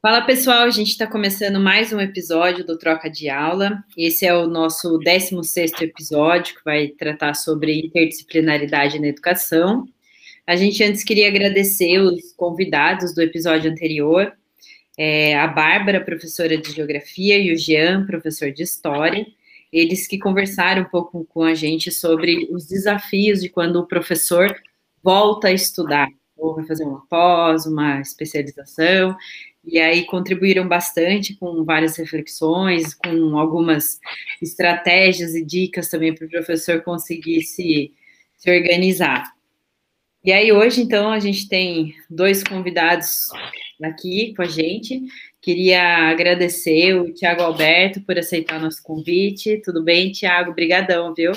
Fala pessoal, a gente está começando mais um episódio do Troca de Aula. Esse é o nosso 16 episódio, que vai tratar sobre interdisciplinaridade na educação. A gente antes queria agradecer os convidados do episódio anterior, é, a Bárbara, professora de Geografia, e o Jean, professor de História. Eles que conversaram um pouco com a gente sobre os desafios de quando o professor volta a estudar, ou vai fazer uma pós, uma especialização, e aí contribuíram bastante com várias reflexões, com algumas estratégias e dicas também para o professor conseguir se, se organizar. E aí hoje, então, a gente tem dois convidados aqui com a gente. Queria agradecer o Tiago Alberto por aceitar nosso convite. Tudo bem, Tiago? Obrigadão, viu?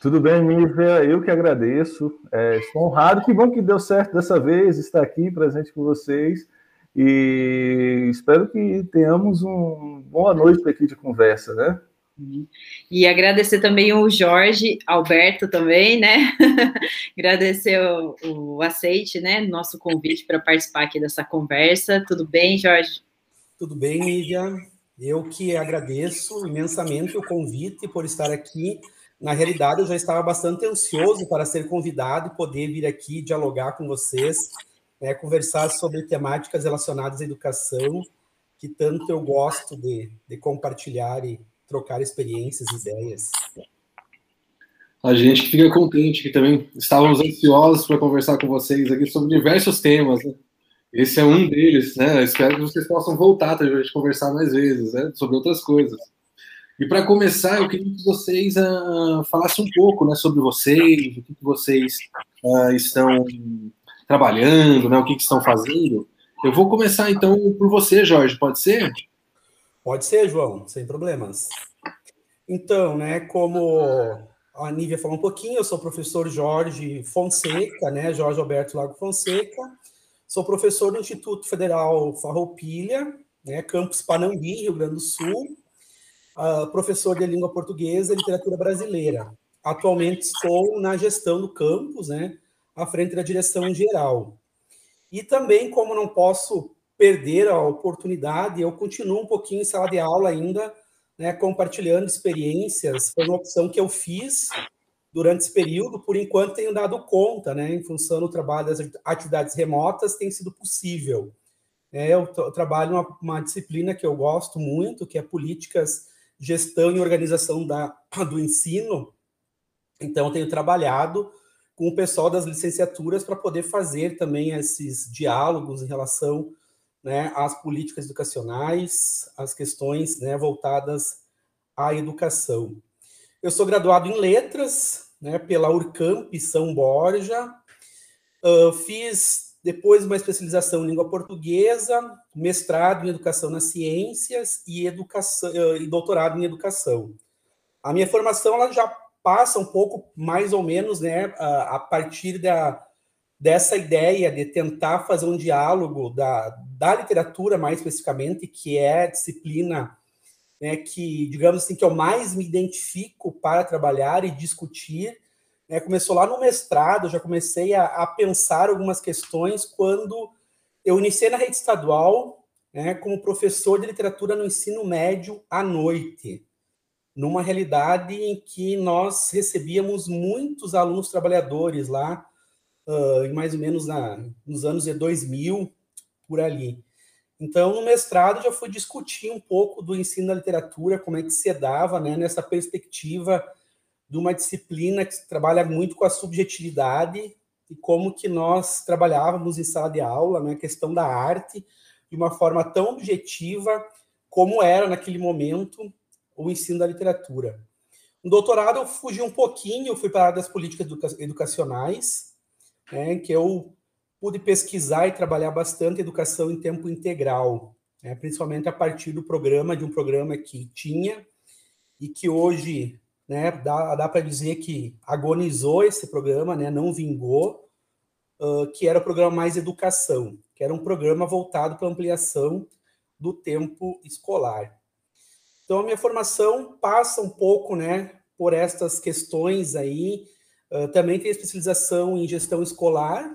Tudo bem, Nívia? Eu que agradeço. É, estou honrado. Que bom que deu certo dessa vez estar aqui presente com vocês. E espero que tenhamos uma boa noite aqui de conversa, né? E agradecer também o Jorge Alberto também, né? agradecer o, o aceite, né? Nosso convite para participar aqui dessa conversa. Tudo bem, Jorge? Tudo bem, Nívia. Eu que agradeço imensamente o convite por estar aqui. Na realidade, eu já estava bastante ansioso para ser convidado e poder vir aqui dialogar com vocês né, conversar sobre temáticas relacionadas à educação, que tanto eu gosto de, de compartilhar e trocar experiências, ideias. A gente fica contente que também estávamos ansiosos para conversar com vocês aqui sobre diversos temas. Né? Esse é um deles, né? Espero que vocês possam voltar para a gente conversar mais vezes, né? Sobre outras coisas. E para começar, eu queria que vocês uh, falassem um pouco, né, sobre vocês, o que vocês uh, estão trabalhando, né? O que, que estão fazendo. Eu vou começar então por você, Jorge, pode ser? Pode ser, João, sem problemas. Então, né, como a Nívia falou um pouquinho, eu sou professor Jorge Fonseca, né, Jorge Alberto Lago Fonseca, sou professor do Instituto Federal Farroupilha, né, campus Panambi, Rio Grande do Sul, uh, professor de língua portuguesa e literatura brasileira. Atualmente estou na gestão do campus, né, à frente da direção geral. E também, como não posso perder a oportunidade, eu continuo um pouquinho em sala de aula ainda, né, compartilhando experiências. Foi uma opção que eu fiz durante esse período, por enquanto tenho dado conta, né, em função do trabalho das atividades remotas, tem sido possível. É, eu, eu trabalho uma, uma disciplina que eu gosto muito, que é políticas, gestão e organização da, do ensino. Então, tenho trabalhado com o pessoal das licenciaturas para poder fazer também esses diálogos em relação né, às políticas educacionais, às questões né, voltadas à educação. Eu sou graduado em letras né, pela Urcamp São Borja, uh, fiz depois uma especialização em língua portuguesa, mestrado em educação nas ciências e, educação, uh, e doutorado em educação. A minha formação ela já passa um pouco mais ou menos né, a, a partir da, dessa ideia de tentar fazer um diálogo da, da literatura, mais especificamente, que é a disciplina né, que, digamos assim, que eu mais me identifico para trabalhar e discutir. Né, começou lá no mestrado, já comecei a, a, pensar algumas questões quando eu iniciei na rede estadual né, como professor de literatura no ensino médio à noite numa realidade em que nós recebíamos muitos alunos trabalhadores lá, uh, mais ou menos na, nos anos de 2000, por ali. Então, no mestrado, já fui discutir um pouco do ensino da literatura, como é que se dava né, nessa perspectiva de uma disciplina que trabalha muito com a subjetividade e como que nós trabalhávamos em sala de aula, né, a questão da arte, de uma forma tão objetiva como era naquele momento o ensino da literatura. No doutorado, eu fugi um pouquinho, eu fui para a área das políticas educacionais, né, que eu pude pesquisar e trabalhar bastante educação em tempo integral, né, principalmente a partir do programa, de um programa que tinha e que hoje né, dá, dá para dizer que agonizou esse programa, né, não vingou, uh, que era o programa Mais Educação, que era um programa voltado para ampliação do tempo escolar. Então, a minha formação passa um pouco, né, por estas questões aí. Uh, também tem especialização em gestão escolar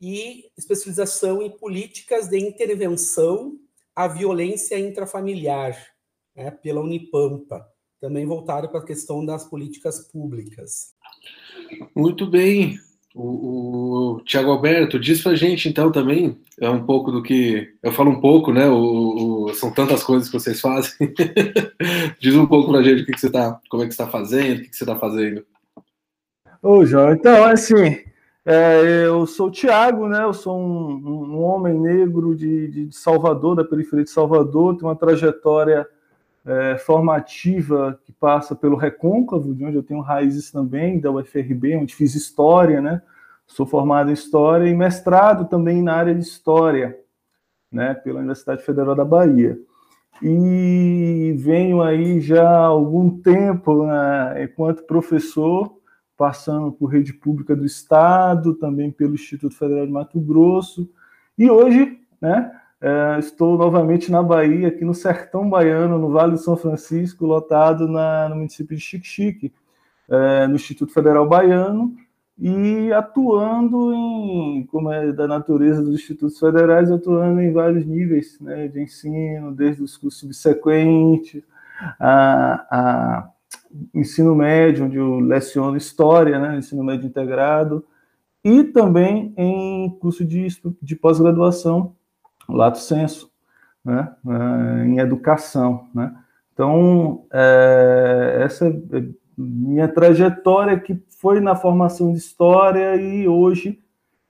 e especialização em políticas de intervenção a violência intrafamiliar, né, pela Unipampa, também voltado para a questão das políticas públicas. Muito bem. O, o Tiago Alberto diz para a gente, então, também, é um pouco do que. Eu falo um pouco, né? O, o, são tantas coisas que vocês fazem. diz um pouco para a gente o que, que você tá, como é que você está fazendo, o que, que você está fazendo. Ô, João, então, assim, é, eu sou o Tiago, né? Eu sou um, um homem negro de, de, Salvador, da periferia de Salvador, tenho uma trajetória é, formativa que passa pelo Recôncavo, de onde eu tenho raízes também, da UFRB, onde fiz História, né? Sou formado em História e mestrado também na área de História, né? Pela Universidade Federal da Bahia. E venho aí já há algum tempo, né, enquanto professor, passando por rede pública do Estado, também pelo Instituto Federal de Mato Grosso, e hoje, né, é, estou novamente na Bahia, aqui no Sertão Baiano, no Vale do São Francisco, lotado na, no município de Xique-Xique, é, no Instituto Federal Baiano, e atuando em, como é da natureza dos institutos federais, atuando em vários níveis né, de ensino, desde os cursos subsequentes, a, a ensino médio, onde eu leciono história, né, ensino médio integrado, e também em curso de, de pós-graduação, lato senso, né, eh, em educação. Né. Então, é, essa é minha trajetória que foi na formação de história e hoje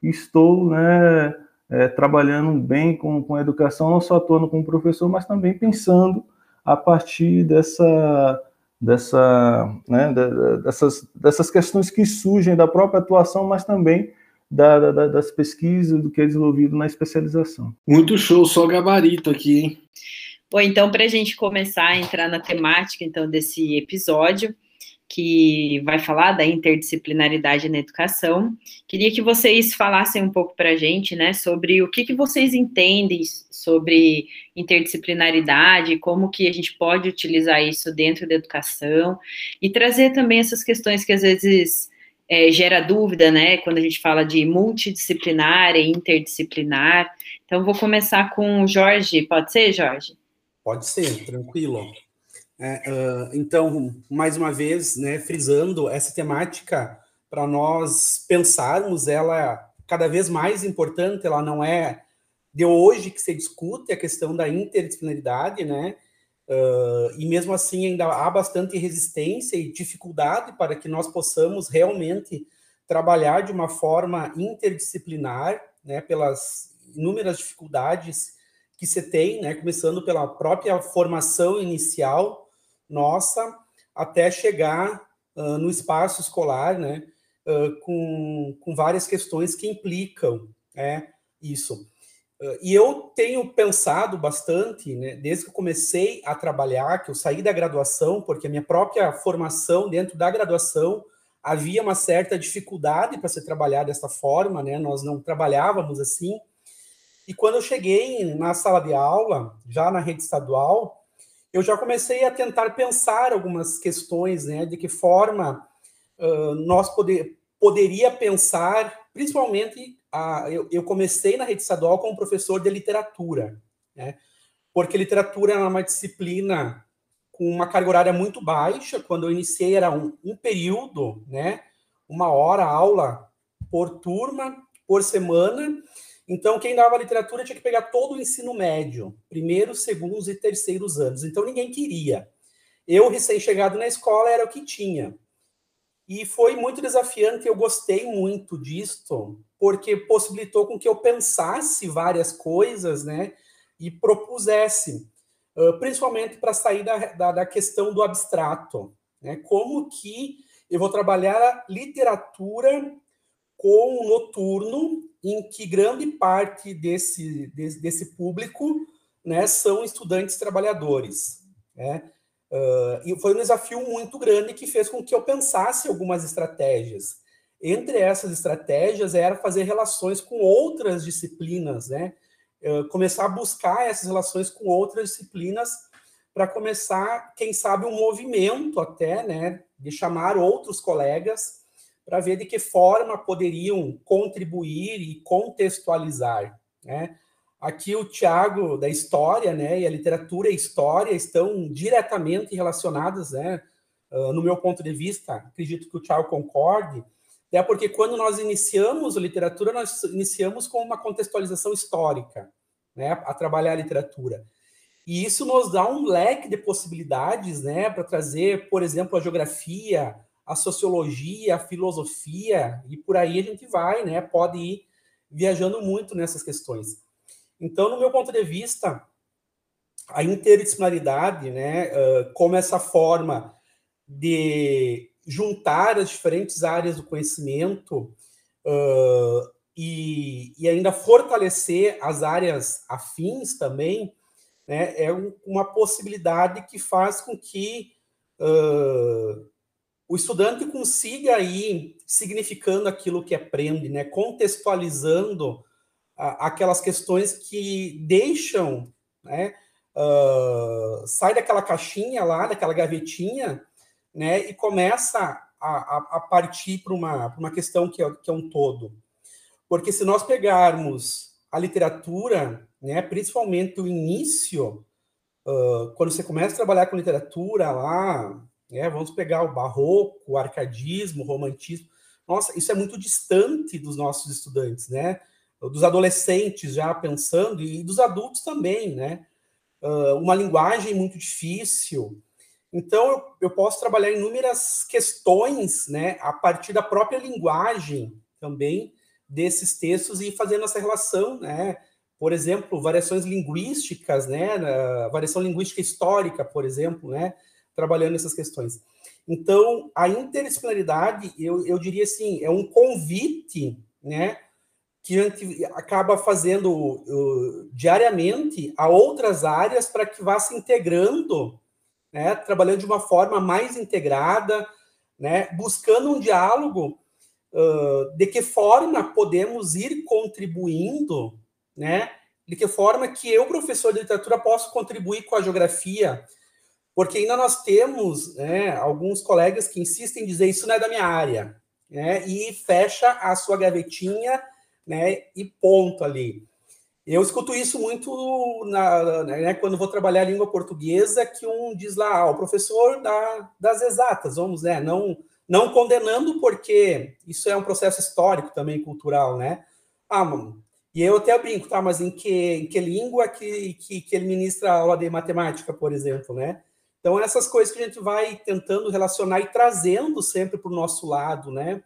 estou né, é, trabalhando bem com, com a educação, não só atuando como professor, mas também pensando a partir dessa dessa, né, dessas, dessas questões que surgem da própria atuação, mas também da, da, das pesquisas, do que é desenvolvido na especialização. Muito show, só gabarito aqui, hein? Bom, então, para a gente começar a entrar na temática então desse episódio, que vai falar da interdisciplinaridade na educação. Queria que vocês falassem um pouco para a gente, né, sobre o que, que vocês entendem sobre interdisciplinaridade, como que a gente pode utilizar isso dentro da educação e trazer também essas questões que às vezes é, gera dúvida, né, quando a gente fala de multidisciplinar e interdisciplinar. Então, vou começar com o Jorge. Pode ser, Jorge? Pode ser, tranquilo. É, uh, então, mais uma vez, né, frisando essa temática para nós pensarmos, ela cada vez mais importante, ela não é de hoje que se discute a questão da interdisciplinaridade, né? Uh, e mesmo assim ainda há bastante resistência e dificuldade para que nós possamos realmente trabalhar de uma forma interdisciplinar, né? Pelas inúmeras dificuldades que se tem, né? Começando pela própria formação inicial nossa até chegar uh, no espaço escolar, né, uh, com, com várias questões que implicam né, isso. Uh, e eu tenho pensado bastante, né, desde que eu comecei a trabalhar, que eu saí da graduação, porque a minha própria formação dentro da graduação havia uma certa dificuldade para se trabalhar dessa forma, né, nós não trabalhávamos assim. E quando eu cheguei na sala de aula, já na rede estadual, eu já comecei a tentar pensar algumas questões, né, de que forma uh, nós poder, poderia pensar, principalmente, a, eu, eu, comecei na rede estadual como professor de literatura, né, porque literatura é uma disciplina com uma carga horária muito baixa, quando eu iniciei era um, um período, né, uma hora aula por turma, por semana, então, quem dava literatura tinha que pegar todo o ensino médio, primeiros, segundos e terceiros anos. Então, ninguém queria. Eu, recém-chegado na escola, era o que tinha. E foi muito desafiante, eu gostei muito disto, porque possibilitou com que eu pensasse várias coisas, né? E propusesse, principalmente para sair da, da, da questão do abstrato, né? Como que eu vou trabalhar a literatura com o noturno em que grande parte desse, desse, desse público né, são estudantes trabalhadores. Né? Uh, e foi um desafio muito grande que fez com que eu pensasse algumas estratégias. Entre essas estratégias era fazer relações com outras disciplinas, né? Uh, começar a buscar essas relações com outras disciplinas para começar, quem sabe, um movimento até, né, de chamar outros colegas para ver de que forma poderiam contribuir e contextualizar né, Aqui o Tiago da história, né, e a literatura e a história estão diretamente relacionadas, né, uh, no meu ponto de vista, acredito que o Tiago concorde, é porque quando nós iniciamos a literatura, nós iniciamos com uma contextualização histórica, né, a trabalhar a literatura. E isso nos dá um leque de possibilidades, né, para trazer, por exemplo, a geografia, a sociologia, a filosofia, e por aí a gente vai, né, pode ir viajando muito nessas questões. Então, no meu ponto de vista, a interdisciplinaridade, né, como essa forma de juntar as diferentes áreas do conhecimento e, e ainda fortalecer as áreas afins também, né, é uma possibilidade que faz com que uh, o estudante consiga ir significando aquilo que aprende, né, contextualizando aquelas questões que deixam, né, uh, sai daquela caixinha lá, daquela gavetinha, né, e começa a, a, partir para uma, uma questão que é, que é um todo. Porque se nós pegarmos a literatura, né, principalmente o início, uh, quando você começa a trabalhar com literatura lá, né, vamos pegar o barroco, o arcadismo, o romantismo, nossa, isso é muito distante dos nossos estudantes, né? Dos adolescentes já pensando, e dos adultos também, né? Uh, uma linguagem muito difícil. Então, eu, eu posso trabalhar inúmeras questões, né, a partir da própria linguagem também desses textos e fazendo essa relação, né? Por exemplo, variações linguísticas, né? variação linguística histórica, por exemplo, né? Trabalhando essas questões. Então, a interdisciplinaridade, eu, eu diria assim, é um convite, né? Que a gente acaba fazendo uh, diariamente a outras áreas para que vá se integrando, né, trabalhando de uma forma mais integrada, né, buscando um diálogo uh, de que forma podemos ir contribuindo, né, de que forma que eu, professor de literatura, posso contribuir com a geografia, porque ainda nós temos né, alguns colegas que insistem em dizer isso não é da minha área, né, e fecha a sua gavetinha né? E ponto ali. Eu escuto isso muito na, né, quando vou trabalhar a língua portuguesa, que um diz lá, ah, o professor da, das exatas, vamos, né? Não, não condenando, porque isso é um processo histórico também, cultural, né? Ah, e eu até brinco, tá? Mas em que, em que língua que, que, que ele ministra a aula de matemática, por exemplo, né? Então, essas coisas que a gente vai tentando relacionar e trazendo sempre para o nosso lado, né?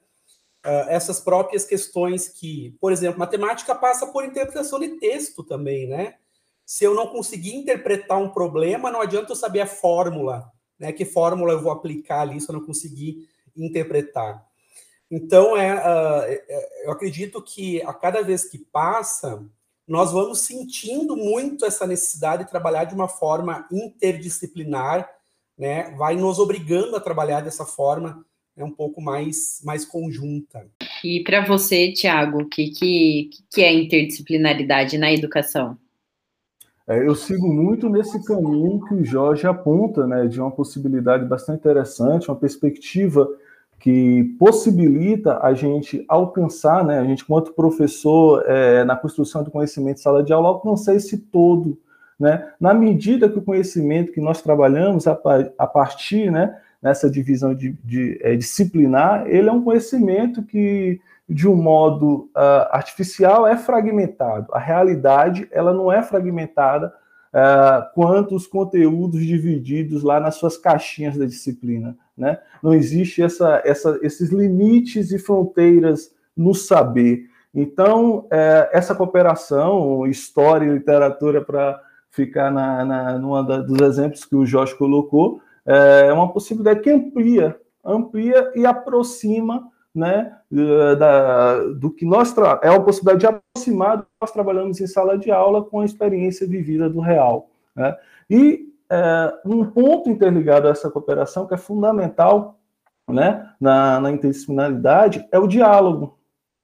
Uh, essas próprias questões que, por exemplo, matemática passa por interpretação de texto também, né? Se eu não conseguir interpretar um problema, não adianta eu saber a fórmula, né? Que fórmula eu vou aplicar ali se eu não conseguir interpretar. Então, é, uh, eu acredito que a cada vez que passa, nós vamos sentindo muito essa necessidade de trabalhar de uma forma interdisciplinar, né? Vai nos obrigando a trabalhar dessa forma é um pouco mais, mais conjunta. E para você, Tiago, o que, que, que é interdisciplinaridade na educação? É, eu sigo muito nesse caminho que o Jorge aponta, né, de uma possibilidade bastante interessante, uma perspectiva que possibilita a gente alcançar, né, a gente, quanto professor, é, na construção do conhecimento em sala de aula, alcançar esse todo, né, na medida que o conhecimento que nós trabalhamos a, a partir, né, nessa divisão de, de é, disciplinar, ele é um conhecimento que, de um modo uh, artificial, é fragmentado. A realidade, ela não é fragmentada uh, quanto os conteúdos divididos lá nas suas caixinhas da disciplina. Né? Não existe essa, essa, esses limites e fronteiras no saber. Então, é, essa cooperação, história e literatura, para ficar na, na, numa da, dos exemplos que o Jorge colocou, é uma possibilidade que amplia, amplia e aproxima né, da, do que nós é uma possibilidade de aproximar do que nós trabalhamos em sala de aula com a experiência vivida do real. Né? E é, um ponto interligado a essa cooperação que é fundamental né, na, na interdisciplinaridade é o diálogo,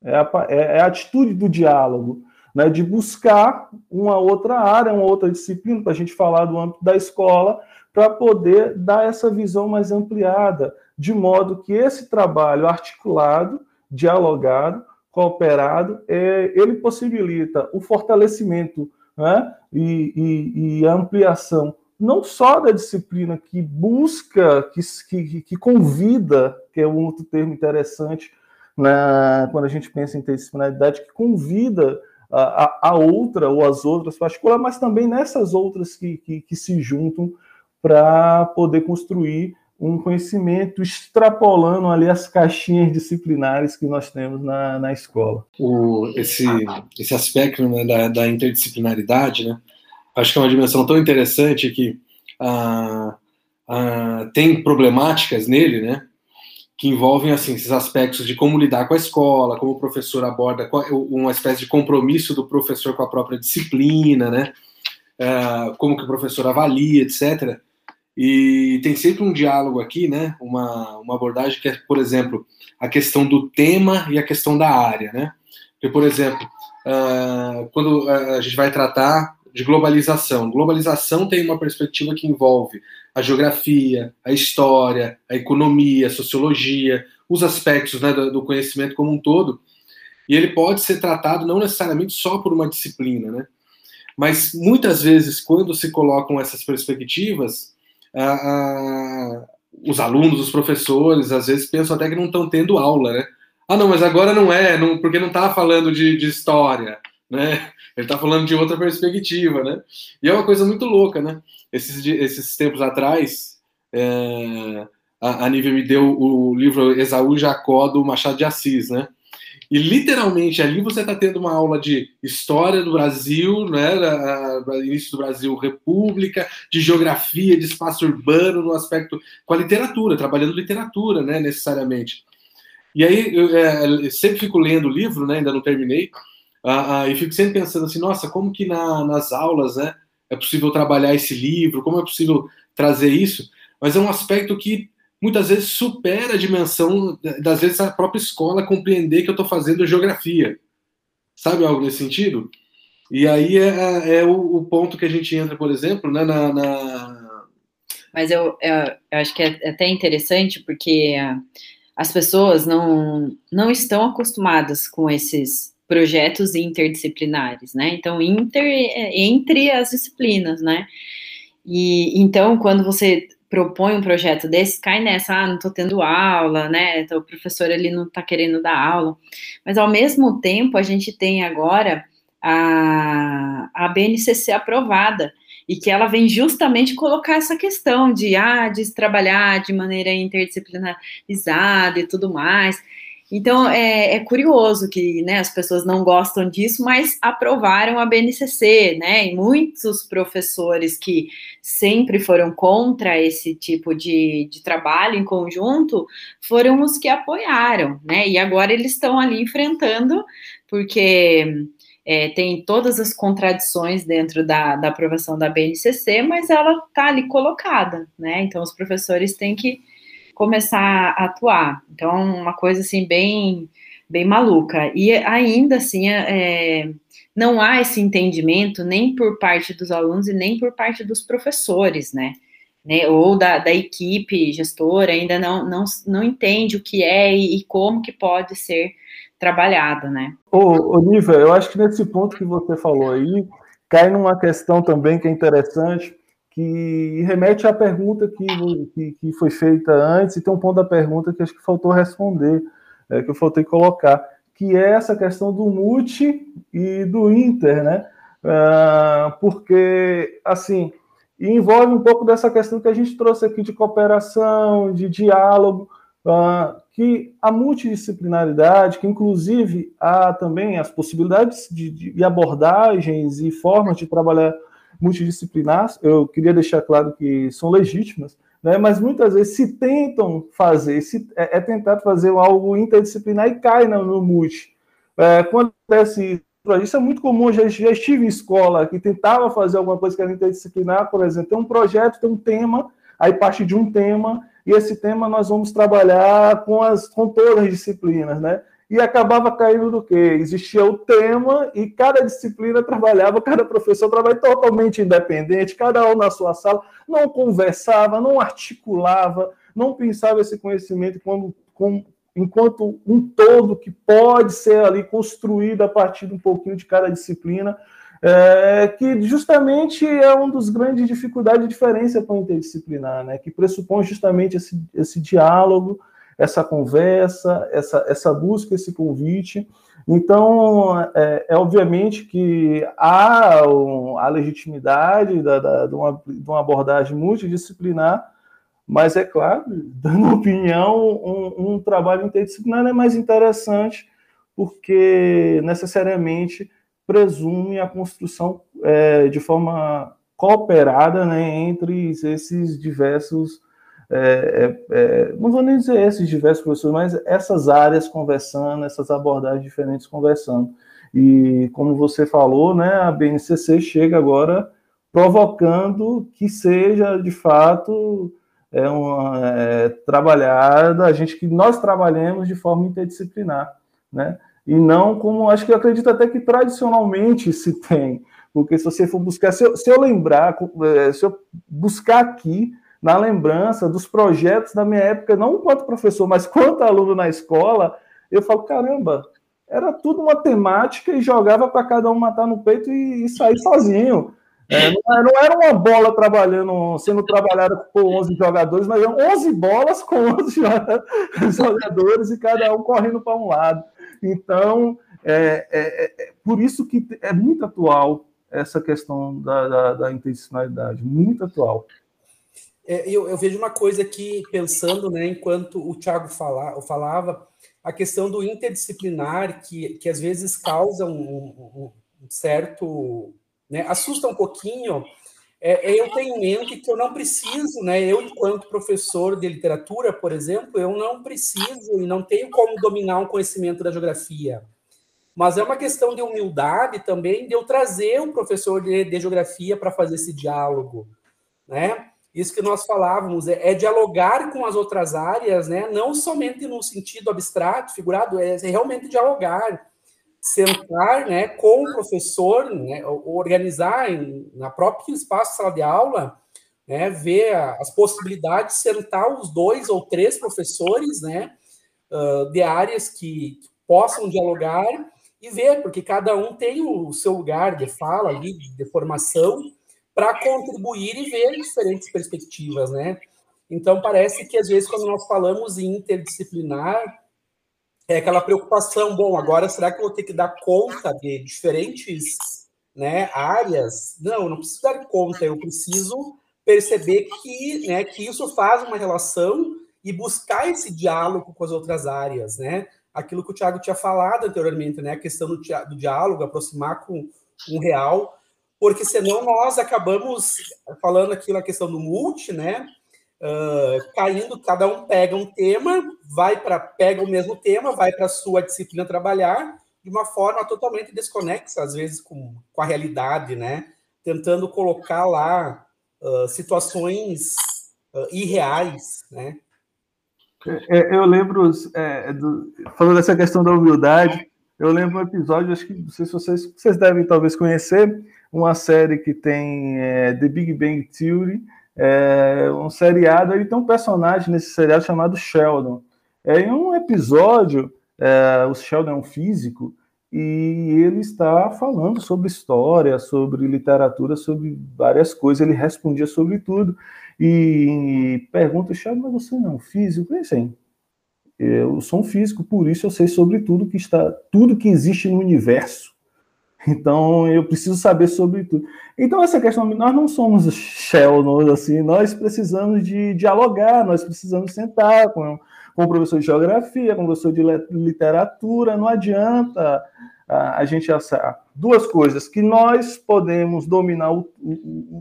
é a, é, é a atitude do diálogo, né, de buscar uma outra área, uma outra disciplina, para a gente falar do âmbito da escola, para poder dar essa visão mais ampliada, de modo que esse trabalho articulado, dialogado, cooperado, é, ele possibilita o fortalecimento né? e, e, e a ampliação não só da disciplina que busca, que, que, que convida, que é um outro termo interessante na, quando a gente pensa em interdisciplinaridade, que convida a, a, a outra ou as outras particulares, mas também nessas outras que, que, que se juntam para poder construir um conhecimento extrapolando ali as caixinhas disciplinares que nós temos na, na escola. O, esse, esse aspecto né, da, da interdisciplinaridade, né, acho que é uma dimensão tão interessante que ah, ah, tem problemáticas nele, né? Que envolvem assim esses aspectos de como lidar com a escola, como o professor aborda uma espécie de compromisso do professor com a própria disciplina, né? Ah, como que o professor avalia, etc. E tem sempre um diálogo aqui, né? Uma, uma abordagem que é, por exemplo, a questão do tema e a questão da área, né? Porque, por exemplo, uh, quando a gente vai tratar de globalização. Globalização tem uma perspectiva que envolve a geografia, a história, a economia, a sociologia, os aspectos né, do conhecimento como um todo. E ele pode ser tratado não necessariamente só por uma disciplina, né? Mas muitas vezes, quando se colocam essas perspectivas, os alunos, os professores, às vezes pensam até que não estão tendo aula, né? Ah, não, mas agora não é, não, porque não está falando de, de história, né? Ele está falando de outra perspectiva, né? E é uma coisa muito louca, né? Esses, esses tempos atrás, é, a, a Nívia me deu o livro Esaú Jacó do Machado de Assis, né? E literalmente ali você está tendo uma aula de história do Brasil, né, início do Brasil, República, de geografia, de espaço urbano, no aspecto com a literatura, trabalhando literatura, né, necessariamente. E aí eu, é, eu sempre fico lendo o livro, né, ainda não terminei, ah, ah, e fico sempre pensando assim, nossa, como que na, nas aulas, né, é possível trabalhar esse livro, como é possível trazer isso, mas é um aspecto que muitas vezes supera a dimensão das vezes a própria escola compreender que eu estou fazendo geografia, sabe algo nesse sentido? E aí é, é, é o, o, ponto que a gente entra, por exemplo, né, na, na... Mas eu, eu, eu, acho que é até interessante porque as pessoas não, não estão acostumadas com esses projetos interdisciplinares, né? Então, inter, é, entre as disciplinas, né? E então, quando você propõe um projeto desse, cai nessa, ah, não estou tendo aula, né? Então, o professor ele não está querendo dar aula. Mas ao mesmo tempo, a gente tem agora a, a BNCC aprovada e que ela vem justamente colocar essa questão de, ah, de trabalhar de maneira interdisciplinarizada e tudo mais. Então, é, é, curioso que né, as pessoas não gostam disso, mas aprovaram a BNCC, né? E muitos professores que sempre foram contra esse tipo de, de trabalho em conjunto foram os que apoiaram, né? E agora eles estão ali enfrentando, porque é, tem todas as contradições dentro da, da aprovação da BNCC, mas ela está ali colocada, né? Então, os professores têm que começar a atuar. Então, uma coisa assim bem bem maluca. E ainda assim, é, não há esse entendimento nem por parte dos alunos e nem por parte dos professores, né? né? Ou da, da equipe gestora ainda não, não, não entende o que é e, e como que pode ser trabalhado, né? Ô, Olivia, eu acho que nesse ponto que você falou aí, cai numa questão também que é interessante, que remete à pergunta que, que, que, foi feita antes, e tem um ponto da pergunta que acho que faltou responder, é, que eu faltei colocar, que é essa questão do multi e do inter, né? Uh, porque, assim, envolve um pouco dessa questão que a gente trouxe aqui de cooperação, de diálogo, uh, que a multidisciplinaridade, que inclusive há também as possibilidades de, de abordagens e formas de trabalhar multidisciplinares, eu queria deixar claro que são legítimas, né, mas muitas vezes se tentam fazer, se, é, é fazer algo interdisciplinar e cai no, no multi. É, quando acontece isso, é muito comum, já, já estive em escola que tentava fazer alguma coisa que era interdisciplinar, por exemplo, tem um projeto, tem um tema, aí parte de um tema, e esse tema nós vamos trabalhar com, as, com todas as disciplinas, né? E acabava caindo do quê? Existia o tema e cada disciplina trabalhava, cada professor trabalhava totalmente independente, cada um na sua sala, não conversava, não articulava, não pensava esse conhecimento como, como, enquanto um todo que pode ser ali construído a partir de um pouquinho de cada disciplina. é, que justamente é um dos grandes dificuldades de diferença com o interdisciplinar, né? que pressupõe justamente esse, esse diálogo, essa conversa, essa, essa busca, esse convite. Então, é, é obviamente que há a legitimidade da, da, de, uma, de uma abordagem multidisciplinar, mas é claro, dando opinião, um, um trabalho interdisciplinar é mais interessante porque necessariamente presume a construção é, de forma cooperada né, entre esses diversos, é, é, é, não vou nem dizer esses diversos professores, mas essas áreas conversando, essas abordagens diferentes conversando. E como você falou, né, a BNCC chega agora provocando que seja de fato é uma, é, trabalhada, a gente que nós trabalhemos de forma interdisciplinar, né? E não como acho que eu acredito até que tradicionalmente se tem, porque se você for buscar, se eu, se eu lembrar, é, se eu buscar aqui na lembrança dos projetos da minha época, não enquanto professor, mas quanto aluno na escola, eu falo, caramba, era tudo uma temática e jogava para cada um matar no peito e, e sair sozinho. É, não era uma bola trabalhando, sendo trabalhada por 11 jogadores, mas eram 11 bolas com 11 jogadores e cada um correndo para um lado. Então, é, é, é, por isso que é muito atual essa questão da, da, da intencionalidade, muito atual. É, eu, eu, vejo uma coisa aqui, pensando, né, enquanto o Thiago fala, falava, a questão do interdisciplinar, que, que às vezes causa um, um certo né, assusta um pouquinho, é, é, eu tenho em mente que eu não preciso, né, eu enquanto professor de literatura, por exemplo, eu não preciso e não tenho como dominar um conhecimento da geografia. Mas é uma questão de humildade também de eu trazer um professor de, de geografia para fazer esse diálogo, né? Isso que nós falávamos é, é, dialogar com as outras áreas, né? Não somente no sentido abstrato, figurado, é realmente dialogar sentar né, com o professor, né, organizar em, na própria espaço sala de aula, né, ver as possibilidades, sentar os dois ou três professores né, de áreas que possam dialogar e ver, porque cada um tem o seu lugar de fala ali, de formação, para contribuir e ver diferentes perspectivas, né? Então, parece que, às vezes, quando nós falamos em interdisciplinar, é aquela preocupação, bom, agora será que eu vou ter que dar conta de diferentes né, áreas? Não, não preciso dar conta, eu preciso perceber que, né, que isso faz uma relação e buscar esse diálogo com as outras áreas, né? Aquilo que o Tiago tinha falado anteriormente, né? A questão do, do diálogo, aproximar com o real, porque senão nós acabamos falando aquilo, a questão do multi, né? uh, caindo, cada um pega um tema, vai para pega o mesmo tema, vai para a sua disciplina trabalhar de uma forma totalmente desconexa, às vezes com, com a realidade, né? Tentando colocar lá uh, situações uh, irreais, né? É, é, eu lembro, é, do, falando dessa questão da humildade, eu lembro um episódio, acho que não sei se vocês, vocês devem talvez conhecer, uma série que tem é, The Big Bang Theory, é, um seriado, ele tem um personagem nesse seriado chamado Sheldon. É, em um episódio, é, o Sheldon é um físico e ele está falando sobre história, sobre literatura, sobre várias coisas. Ele respondia sobre tudo e pergunta, Sheldon, mas você não é um físico? Eu sim. Eu sou um físico, por isso eu sei sobre tudo que está, tudo que existe no universo. Então, eu preciso saber sobre tudo. Então, essa questão, nós não somos Sheldon, assim, nós precisamos de dialogar, nós precisamos sentar com, com o professor de geografia, com o professor de literatura, não adianta a, a gente achar duas coisas, que nós podemos dominar o,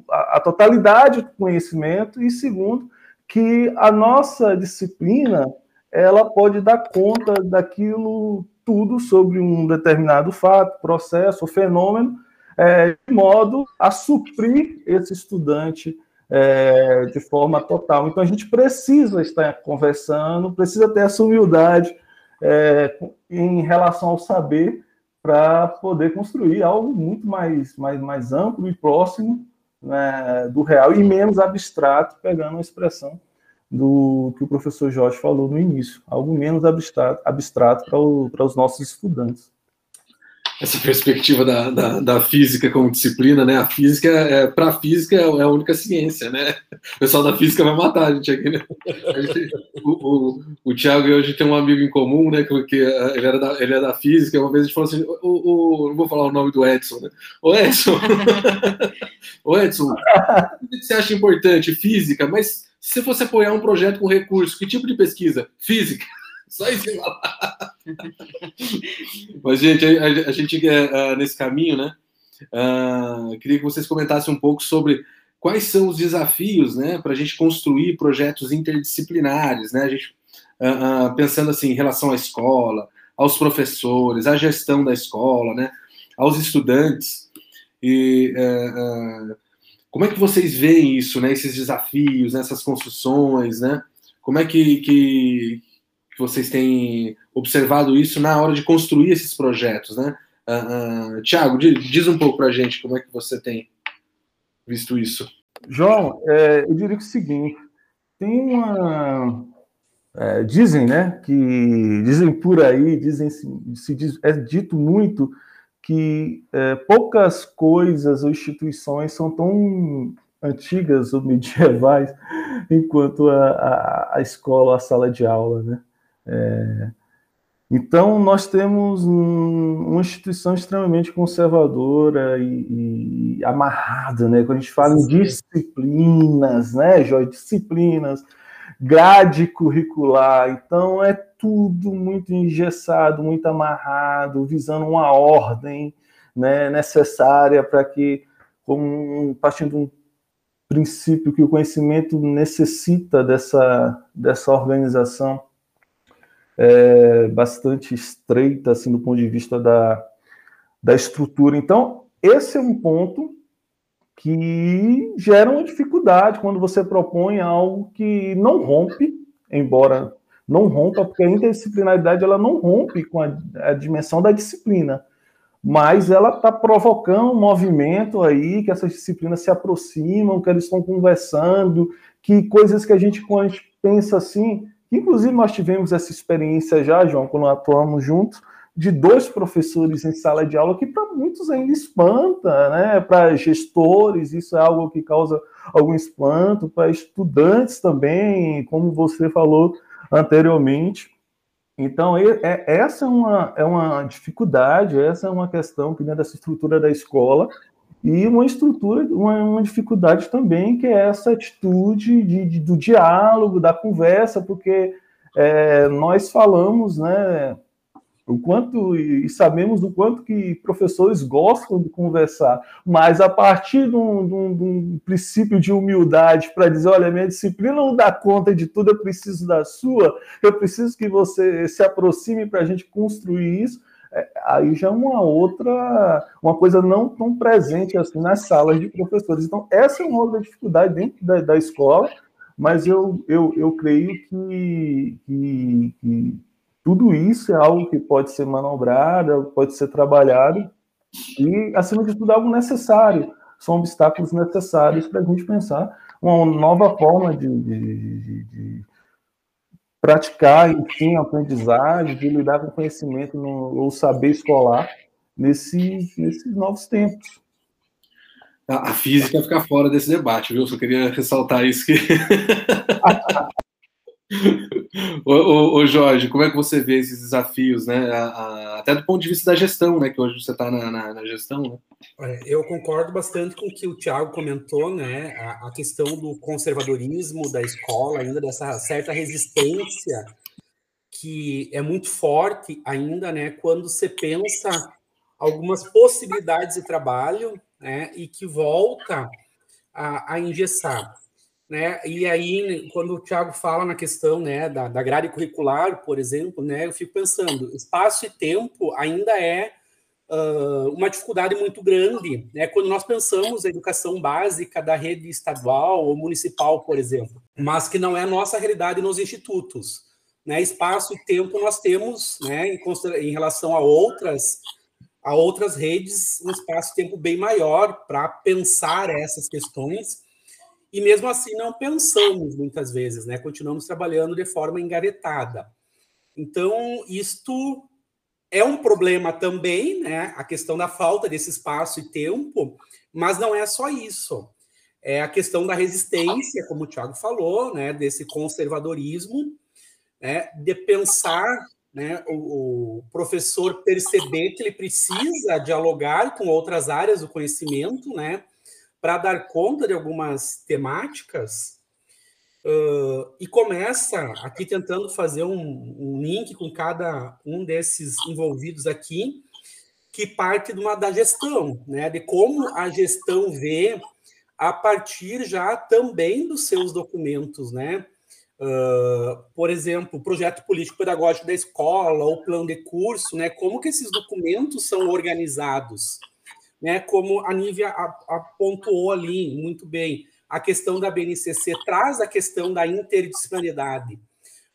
a, a totalidade do conhecimento, e segundo, que a nossa disciplina, ela pode dar conta daquilo tudo sobre um determinado fato, processo, fenômeno, é, de modo a suprir esse estudante é, de forma total. Então, a gente precisa estar conversando, precisa ter essa humildade é, em relação ao saber para poder construir algo muito mais, mais, mais amplo e próximo né, do real e menos abstrato, pegando a expressão do que o professor Jorge falou no início, algo menos abstrato, abstrato para, o, para os nossos estudantes. essa perspectiva da, da, da, física como disciplina, né? A física, é, para a física, é a única ciência, né? O pessoal da física vai matar a gente aqui, né? Gente, o, o, o Thiago e eu, a gente tem um amigo em comum, né? Que ele, era da, ele é da física, uma vez a gente falou assim, o, o, não vou falar o nome do Edson, né? Ô Edson, ô Edson, o que você acha importante? Física, mas se você fosse apoiar um projeto com recurso, que tipo de pesquisa? Física. Só isso Mas, gente, a, a gente uh, nesse caminho, né? Uh, queria que vocês comentassem um pouco sobre quais são os desafios, né, para a gente construir projetos interdisciplinares, né? A gente uh, pensando assim em relação à escola, aos professores, à gestão da escola, né? Aos estudantes e como é que vocês veem isso, né? Esses desafios, né, essas construções, né? Como é que, que, vocês têm observado isso na hora de construir esses projetos, né? Uh, uh, Tiago, diz um pouco para a gente como é que você tem visto isso. João, é, eu diria é o seguinte, tem uma... É, dizem, né, que dizem por aí, dizem se, se diz, é dito muito que é, poucas coisas ou instituições são tão antigas ou medievais enquanto a, a, a escola, a sala de aula, né? É, então, nós temos um, uma instituição extremamente conservadora e, e, amarrada, né? Quando a gente fala em disciplinas, né, Joy? Disciplinas, grade curricular. Então, é tudo muito engessado, muito amarrado, visando uma ordem né, necessária para que, como partindo de um princípio que o conhecimento necessita dessa, dessa organização é, bastante estreita, assim, do ponto de vista da, da estrutura. Então, esse é um ponto que gera uma dificuldade quando você propõe algo que não rompe, embora não rompa, porque a interdisciplinaridade ela não rompe com a, a dimensão da disciplina, mas ela está provocando um movimento aí, que essas disciplinas se aproximam, que eles estão conversando, que coisas que a gente, quando a gente pensa assim, Inclusive, nós tivemos essa experiência já, João, quando atuamos juntos, de dois professores em sala de aula, que para muitos ainda espanta, né? Para gestores, isso é algo que causa algum espanto, para estudantes também, como você falou anteriormente. Então, é, essa é uma, é uma dificuldade, essa é uma questão que dentro dessa estrutura da escola, e uma estrutura, uma, uma, dificuldade também, que é essa atitude de, de do diálogo, da conversa, porque é, nós falamos, né, o quanto, e sabemos o quanto que professores gostam de conversar, mas a partir de um, de um, de um princípio de humildade para dizer, olha, minha disciplina não dá conta de tudo, eu preciso da sua, eu preciso que você se aproxime para a gente construir isso, é, aí já é uma outra, uma coisa não tão presente assim nas salas de professores. Então, essa é uma outra dificuldade dentro da, da escola, mas eu, eu, eu creio que, que, que, tudo isso é algo que pode ser manobrado, pode ser trabalhado, e, acima de tudo, algo necessário. São obstáculos necessários para a gente pensar uma nova forma de, de, de praticar, enfim, a aprendizagem, de lidar com conhecimento no, ou saber escolar nesse, nesses novos tempos. A, a física fica fora desse debate, viu? Só queria ressaltar isso que. ô, Jorge, como é que você vê esses desafios, né? A, a, até do ponto de vista da gestão, né? Que hoje você está na, na, na, gestão, né? Eu concordo bastante com o que o Tiago comentou, né? A, a, questão do conservadorismo da escola, ainda dessa certa resistência que é muito forte ainda, né? Quando você pensa algumas possibilidades de trabalho, né? E que volta a, a engessar. Né? E aí, quando o Tiago fala na questão né, da, da grade curricular, por exemplo, né, eu fico pensando, espaço e tempo ainda é uh, uma dificuldade muito grande, né, quando nós pensamos a educação básica da rede estadual ou municipal, por exemplo, mas que não é a nossa realidade nos institutos. Né? Espaço e tempo nós temos, né, em, em relação a outras a outras redes, um espaço e tempo bem maior para pensar essas questões e mesmo assim não pensamos muitas vezes, né? Continuamos trabalhando de forma engaretada. Então, isto é um problema também, né? A questão da falta desse espaço e tempo, mas não é só isso. É a questão da resistência, como o Thiago falou, né? Desse conservadorismo, né? De pensar, né? O, o professor perceber que ele precisa dialogar com outras áreas do conhecimento, né? Para dar conta de algumas temáticas Uh, e começa aqui tentando fazer um, um, link com cada um desses envolvidos aqui, que parte de uma, da gestão, né? De como a gestão vê a partir já também dos seus documentos, né? Uh, por exemplo, o projeto político-pedagógico da escola, ou plano de curso, né? Como que esses documentos são organizados, né? Como a Nívia apontou ali muito bem a questão da BNCC traz a questão da interdisciplinaridade.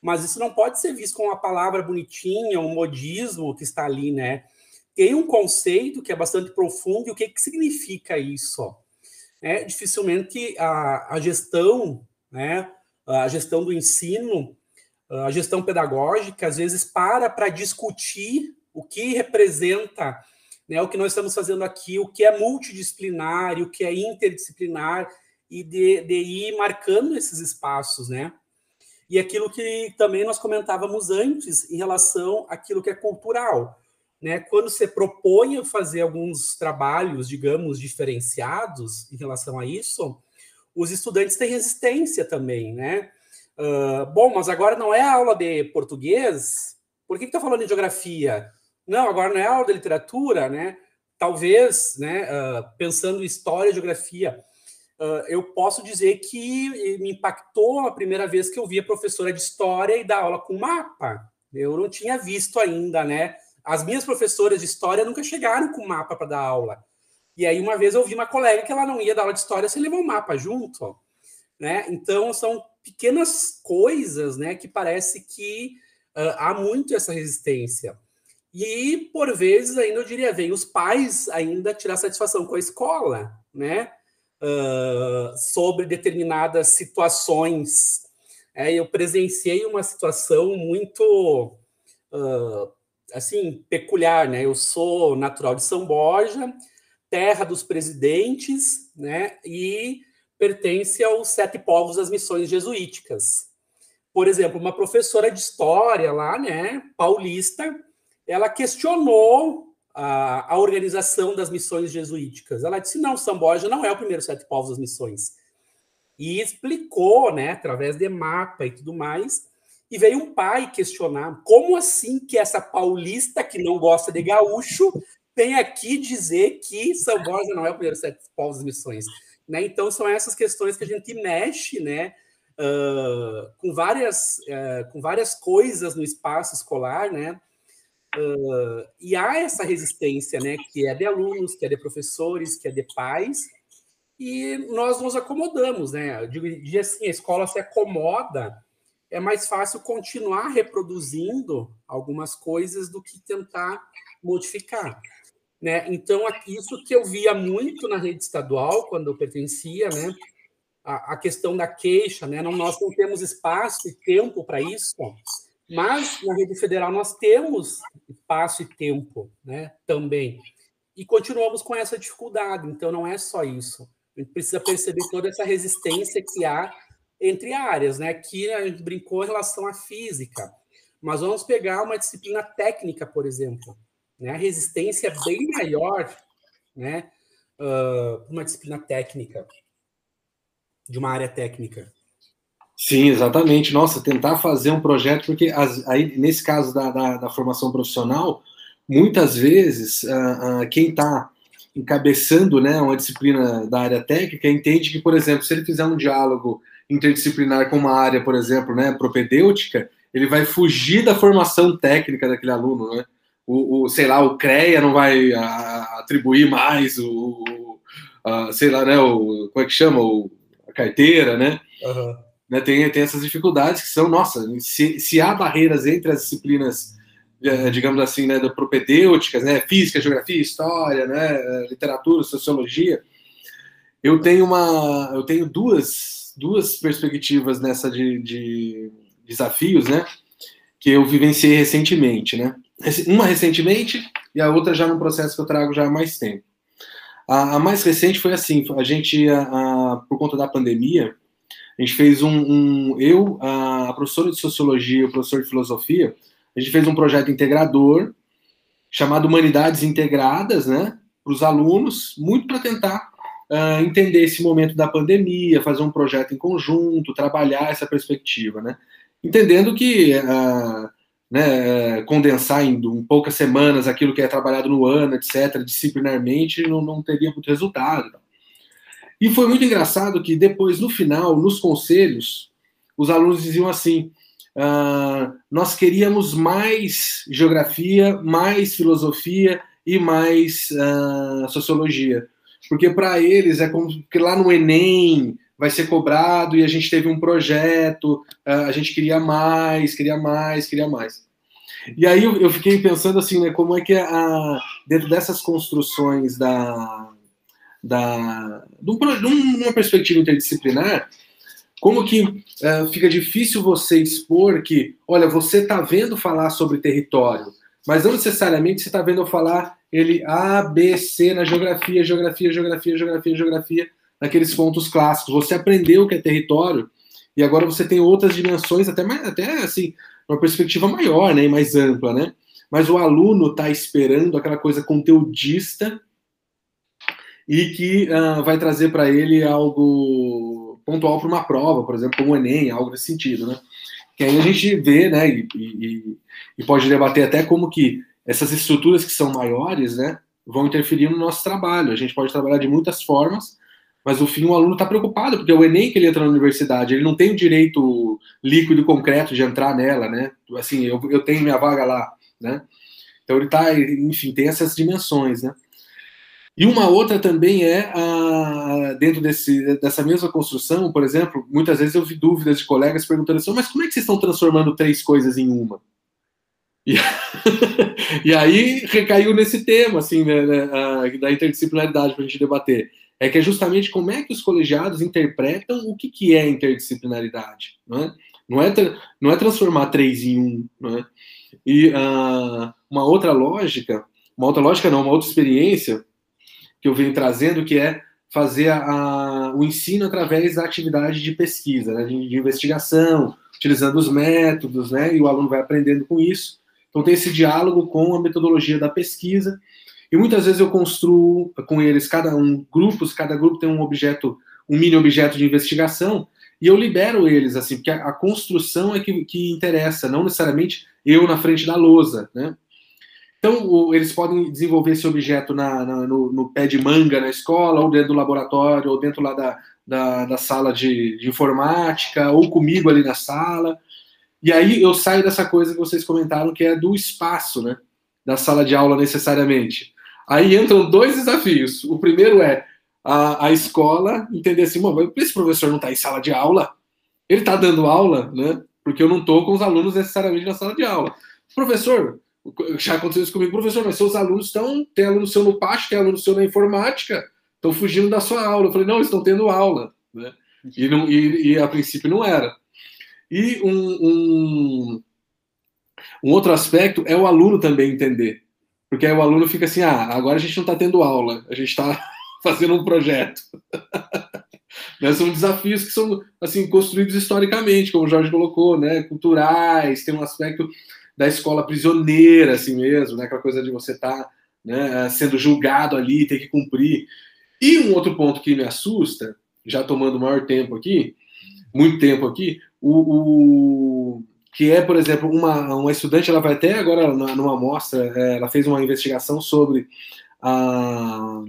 Mas isso não pode ser visto como uma palavra bonitinha, um modismo que está ali, né? Tem um conceito que é bastante profundo e o que, que significa isso? É, dificilmente a, a gestão, né, a gestão do ensino, a gestão pedagógica, às vezes para para discutir o que representa né, o que nós estamos fazendo aqui, o que é multidisciplinar, o que é interdisciplinar, e de, de ir marcando esses espaços, né? E aquilo que também nós comentávamos antes em relação àquilo que é cultural, né? Quando você propõe fazer alguns trabalhos, digamos, diferenciados em relação a isso, os estudantes têm resistência também, né? Uh, bom, mas agora não é aula de português? Por que está falando de geografia? Não, agora não é aula de literatura, né? Talvez, né? Uh, pensando em história e geografia, Uh, eu posso dizer que me impactou a primeira vez que eu vi a professora de história e dar aula com mapa. Eu não tinha visto ainda, né? As minhas professoras de história nunca chegaram com mapa para dar aula. E aí, uma vez eu vi uma colega que ela não ia dar aula de história sem levar um mapa junto. Né? Então, são pequenas coisas né, que parece que uh, há muito essa resistência. E, por vezes, ainda eu diria, vem os pais ainda tirar satisfação com a escola, né? uh, sobre determinadas situações. É, eu presenciei uma situação muito uh, assim peculiar, né? Eu sou natural de São Borja, terra dos presidentes, né? E pertence aos sete povos das missões jesuíticas. Por exemplo, uma professora de história lá, né, paulista, ela questionou a, a organização das missões jesuíticas. Ela disse: não, São Borja não é o primeiro sete povos das missões. E explicou, né, através de mapa e tudo mais. E veio um pai questionar: como assim que essa paulista que não gosta de gaúcho vem aqui dizer que São Borja não é o primeiro sete povos das missões? Né? Então, são essas questões que a gente mexe, né? Uh, com várias uh, com várias coisas no espaço escolar, né? Uh, e há essa resistência, né, que é de alunos, que é de professores, que é de pais, e nós nos acomodamos, né? Eu digo, digo assim, a escola se acomoda, é mais fácil continuar reproduzindo algumas coisas do que tentar modificar. Né? Então, isso que eu via muito na rede estadual, quando eu pertencia, né? a, a questão da queixa, né? Não, nós não temos espaço e tempo para isso, mas na rede federal nós temos espaço e tempo, né? Também. E continuamos com essa dificuldade. Então não é só isso. A gente precisa perceber toda essa resistência que há entre áreas, né? Que a gente brincou em relação à física. Mas vamos pegar uma disciplina técnica, por exemplo. Né? A resistência é bem maior, né? Uh, uma disciplina técnica, de uma área técnica. Sim, exatamente. Nossa, tentar fazer um projeto, porque as, aí, nesse caso da, da, da, formação profissional, muitas vezes uh, uh, quem está encabeçando né, uma disciplina da área técnica entende que, por exemplo, se ele fizer um diálogo interdisciplinar com uma área, por exemplo, né, propedêutica, ele vai fugir da formação técnica daquele aluno, né? O, o sei lá, o CREA não vai a, atribuir mais o, a, sei lá, né, o, como é que chama, o, a carteira, né? Uhum né, tem, tem essas dificuldades que são, nossa, se, se há barreiras entre as disciplinas, eh, digamos assim, né, propedêuticas, né, física, geografia, história, né, literatura, sociologia, eu tenho uma, eu tenho duas, duas perspectivas nessa de, de desafios, né, que eu vivenciei recentemente, né. uma recentemente e a outra já num processo que eu trago já há mais tempo. A, a mais recente foi assim, a gente, a, a, por conta da pandemia, a gente fez um, um eu, a, professora de sociologia o professor de filosofia, a gente fez um projeto integrador chamado Humanidades Integradas, né, para os alunos, muito para tentar uh, entender esse momento da pandemia, fazer um projeto em conjunto, trabalhar essa perspectiva, né, entendendo que uh, né, condensar em, em, poucas semanas aquilo que é trabalhado no ano, etc., disciplinarmente, não, não teria muito resultado. E foi muito engraçado que depois, no final, nos conselhos, os alunos diziam assim: uh, nós queríamos mais geografia, mais filosofia e mais uh, sociologia. Porque para eles é como que lá no Enem vai ser cobrado e a gente teve um projeto, uh, a gente queria mais, queria mais, queria mais. E aí eu, eu fiquei pensando assim, né, como é que a, dentro dessas construções da, da, de, uma perspectiva interdisciplinar, como que uh, fica difícil você expor que, olha, você está vendo falar sobre território, mas não necessariamente você está vendo eu falar ele A, B, C na geografia, geografia, geografia, geografia, geografia, naqueles pontos clássicos. Você aprendeu o que é território e agora você tem outras dimensões, até, mais, até assim, uma perspectiva maior, né, mais ampla, né? Mas o aluno está esperando aquela coisa conteudista e que uh, vai trazer para ele algo pontual para uma prova, por exemplo, como o Enem, algo nesse sentido, né? Que aí a gente vê, né, e, e, e pode debater até como que essas estruturas que são maiores, né, vão interferir no nosso trabalho. A gente pode trabalhar de muitas formas, mas no fim o aluno está preocupado, porque é o Enem que ele entra na universidade, ele não tem o direito líquido e concreto de entrar nela, né? Assim, eu, eu tenho minha vaga lá, né? Então ele está, enfim, tem essas dimensões, né? E uma outra também é, a, dentro desse, dessa mesma construção, por exemplo, muitas vezes eu vi dúvidas de colegas perguntando assim, mas como é que vocês estão transformando três coisas em uma? E, e aí recaiu nesse tema, assim, né, né da interdisciplinaridade para a gente debater é que é justamente como é que os colegiados interpretam o que, que é interdisciplinaridade. Não é, não é, não é transformar três em um. É? E uh, uma outra lógica, uma outra lógica não, uma outra experiência que eu venho trazendo, que é fazer a, a, o ensino através da atividade de pesquisa, né, de, de, investigação, utilizando os métodos, né, e o aluno vai aprendendo com isso. Então tem esse diálogo com a metodologia da pesquisa, e muitas vezes eu construo com eles cada um grupos, cada grupo tem um objeto, um mini objeto de investigação, e eu libero eles assim, porque a, a construção é que, que interessa, não necessariamente eu na frente da lousa, né? Então, eles podem desenvolver esse objeto na, na, no, no, pé de manga na escola, ou dentro do laboratório, ou dentro lá da, da, da sala de, de, informática, ou comigo ali na sala. E aí eu saio dessa coisa que vocês comentaram, que é do espaço, né? Da sala de aula necessariamente. Aí entram dois desafios. O primeiro é a, a escola entender assim, esse professor não está em sala de aula, ele está dando aula, né? Porque eu não estou com os alunos necessariamente na sala de aula. Professor, já aconteceu isso comigo, professor, mas seus alunos estão, tem aluno seu no pátio, tem aluno seu na informática, estão fugindo da sua aula. Eu falei, não, eles estão tendo aula, né? E, não, e, e, a princípio não era. E um, um, um outro aspecto é o aluno também entender. Porque aí o aluno fica assim: ah, agora a gente não está tendo aula, a gente está fazendo um projeto. né, são desafios que são assim construídos historicamente, como o Jorge colocou, né, culturais, tem um aspecto da escola prisioneira, assim mesmo, né, aquela coisa de você estar tá, né, sendo julgado ali, ter que cumprir. E um outro ponto que me assusta, já tomando maior tempo aqui, muito tempo aqui, o, o que é, por exemplo, uma, uma estudante, ela vai até agora numa amostra, é, ela fez uma investigação sobre a,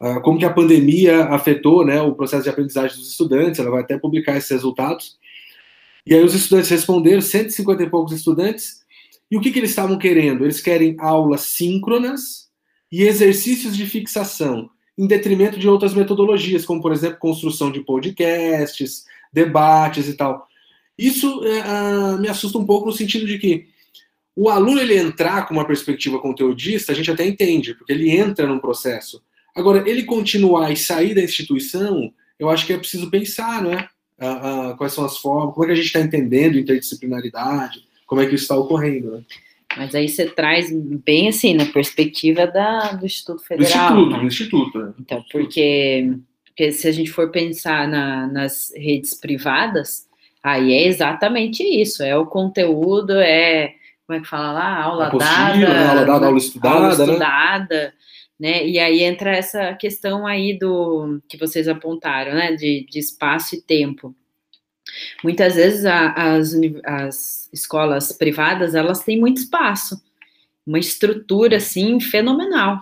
a, como que a pandemia afetou né, o processo de aprendizagem dos estudantes, ela vai até publicar esses resultados. E aí os estudantes responderam, 150 e poucos estudantes, e o que, que eles estavam querendo? Eles querem aulas síncronas e exercícios de fixação, em detrimento de outras metodologias, como, por exemplo, construção de podcasts, debates e tal. Isso uh, me assusta um pouco no sentido de que o aluno ele entrar com uma perspectiva conteudista, a gente até entende, porque ele entra num processo. Agora, ele continuar e sair da instituição, eu acho que é preciso pensar, né? Uh, uh, quais são as formas, como é que a gente está entendendo interdisciplinaridade, como é que isso está ocorrendo, né? Mas aí você traz bem assim, na perspectiva da, do Instituto Federal. Do Instituto, né? do Instituto. Né? Então, porque, porque se a gente for pensar na, nas redes privadas, aí é exatamente isso, é o conteúdo, é, como é que fala lá, aula dada, né? aula dada, aula estudada, aula estudada né? né? E aí entra essa questão aí do que vocês apontaram, né? De, de espaço e tempo. Muitas vezes a, as, as escolas privadas elas têm muito espaço, uma estrutura assim fenomenal,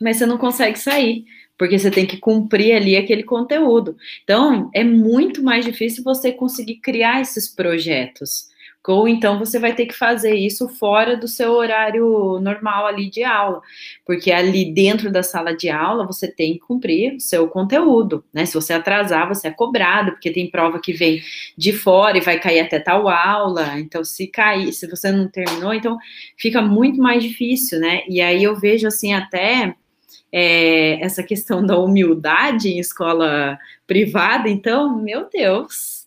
mas você não consegue sair porque você tem que cumprir ali aquele conteúdo. Então é muito mais difícil você conseguir criar esses projetos ou então você vai ter que fazer isso fora do seu horário normal ali de aula, porque ali dentro da sala de aula você tem que cumprir o seu conteúdo, né? Se você atrasar, você é cobrado, porque tem prova que vem de fora e vai cair até tal aula. Então, se cair, se você não terminou, então fica muito mais difícil, né? E aí eu vejo assim até é, essa questão da humildade em escola privada, então, meu Deus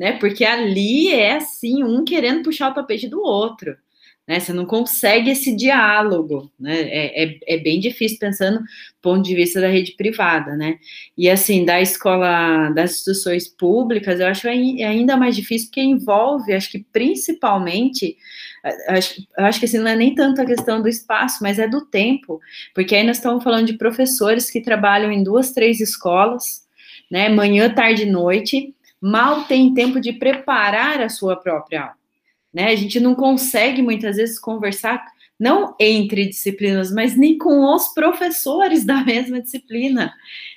né? Porque ali é assim, um querendo puxar o tapete do outro. Né? Você não consegue esse diálogo, né? É, é, é, bem difícil pensando do ponto de vista da rede privada, né? E assim, da escola, das instituições públicas, eu acho ainda mais difícil porque envolve, acho que principalmente, acho, acho que assim, não é nem tanto a questão do espaço, mas é do tempo, porque aí nós estamos falando de professores que trabalham em duas, três escolas, né? Manhã, tarde e noite mal tem tempo de preparar a sua própria aula. Né? A gente não consegue muitas vezes conversar não entre disciplinas, mas nem com os professores da mesma disciplina.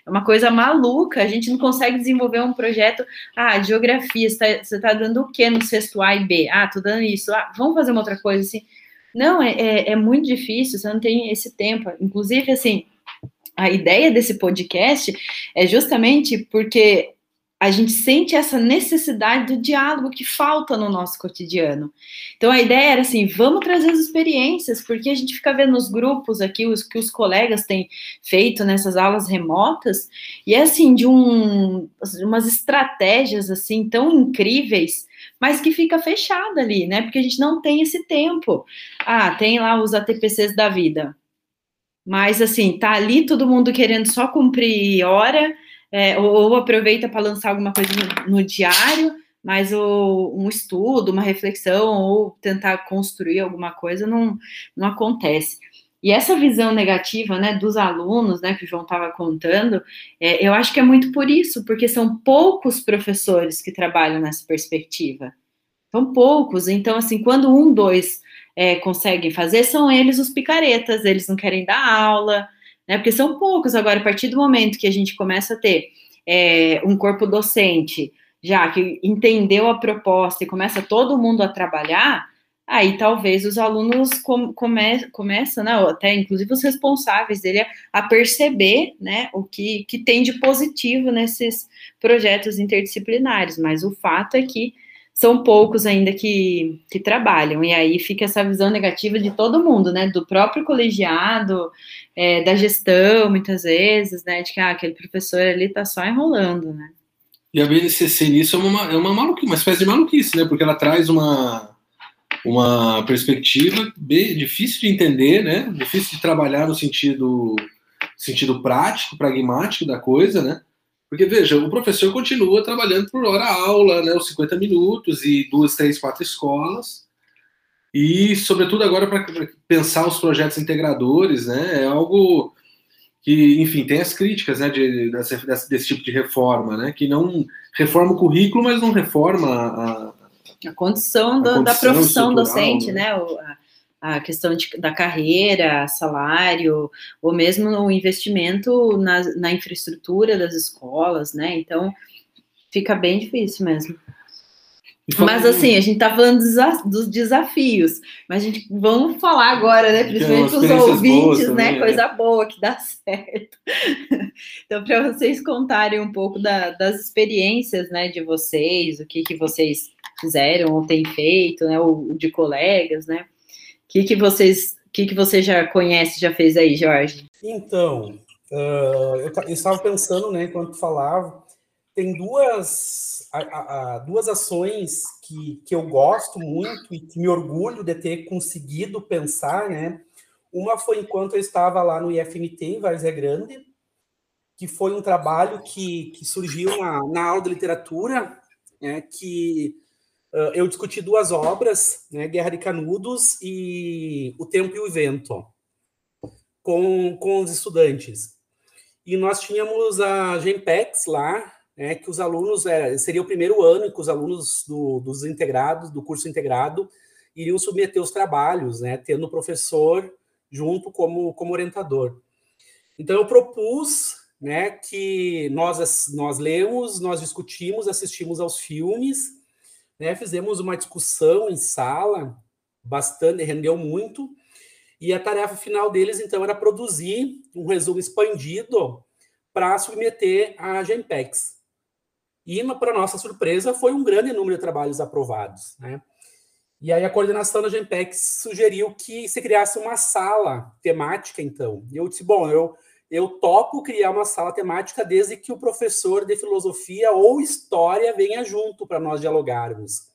É uma coisa maluca, a gente não consegue desenvolver um projeto. Ah, geografia, você está tá dando o que no sexto A e B? Ah, tô dando isso. Ah, vamos fazer uma outra coisa assim. Não, é, é, é muito difícil, você não tem esse tempo. Inclusive, assim, a ideia desse podcast é justamente porque a gente sente essa necessidade do diálogo que falta no nosso cotidiano. Então a ideia era assim, vamos trazer as experiências, porque a gente fica vendo nos grupos aqui os que os colegas têm feito nessas aulas remotas, e é assim de um, umas estratégias assim tão incríveis, mas que fica fechada ali, né? Porque a gente não tem esse tempo. Ah, tem lá os ATPCs da vida. Mas assim, tá ali todo mundo querendo só cumprir hora, é, ou, ou, aproveita para lançar alguma coisa no, no diário, mas o, um estudo, uma reflexão, ou tentar construir alguma coisa não, não acontece. E essa visão negativa, né, dos alunos, né, que o João estava contando, é, eu acho que é muito por isso, porque são poucos professores que trabalham nessa perspectiva. São poucos. Então, assim, quando um, dois é, conseguem fazer, são eles os picaretas, eles não querem dar aula, né? Porque são poucos agora, a partir do momento que a gente começa a ter é, um corpo docente, já que entendeu a proposta e começa todo mundo a trabalhar, aí talvez os alunos com, come, começam, né, até inclusive os responsáveis dele, a perceber né, o que, que tem de positivo nesses projetos interdisciplinares, mas o fato é que são poucos ainda que, que trabalham, e aí fica essa visão negativa de todo mundo, né, do próprio colegiado, é, da gestão, muitas vezes, né, de que ah, aquele professor ali tá só enrolando, né. E a BNCC nisso é uma, é uma maluquice, uma espécie de maluquice, né, porque ela traz uma, uma perspectiva bem difícil de entender, né, difícil de trabalhar no sentido, sentido prático, pragmático da coisa, né, porque, veja, o professor continua trabalhando por hora aula, né, os 50 minutos e duas, três, quatro escolas. E, sobretudo, agora para pensar os projetos integradores, né, é algo que, enfim, tem as críticas né, de, desse, desse, tipo de reforma, né, que não reforma o currículo, mas não reforma a, a condição, do, a condição da profissão docente, né, né o, a, a questão de, da carreira, salário, ou mesmo o investimento na, na infraestrutura das escolas, né? Então, fica bem difícil mesmo. Mas assim, a gente tá falando dos desafios, mas a gente vamos falar agora, né? Principalmente os ouvintes, né? Também, Coisa é. boa que dá certo. então, para vocês contarem um pouco da, das experiências, né, de vocês, o que que vocês fizeram ou têm feito, né? Ou de colegas, né? Que, que vocês, que, que você já conhece, já fez aí, Jorge? Então, uh, eu, eu, estava pensando, né, enquanto falava, tem duas, a, a, duas ações que, que eu gosto muito e que me orgulho de ter conseguido pensar, né? Uma foi enquanto eu estava lá no IFMT, em Várzea Grande, que foi um trabalho que, que surgiu na, na aula de literatura, né, que eu discuti duas obras, né, Guerra de Canudos e O Tempo e o Vento, com, com os estudantes. E nós tínhamos a Genpex lá, né, que os alunos, é, seria o primeiro ano que os alunos do, dos integrados, do curso integrado, iriam submeter os trabalhos, né, tendo o professor junto como, como orientador. Então, eu propus né, que nós, nós lemos, nós discutimos, assistimos aos filmes, né, fizemos uma discussão em sala, bastante, rendeu muito, e a tarefa final deles, então, era produzir um resumo expandido para submeter à GEMPEX. E, para nossa surpresa, foi um grande número de trabalhos aprovados. Né? E aí a coordenação da GEMPEX sugeriu que se criasse uma sala temática, então. E eu disse, bom, eu, eu topo criar uma sala temática desde que o professor de filosofia ou história venha junto para nós dialogarmos.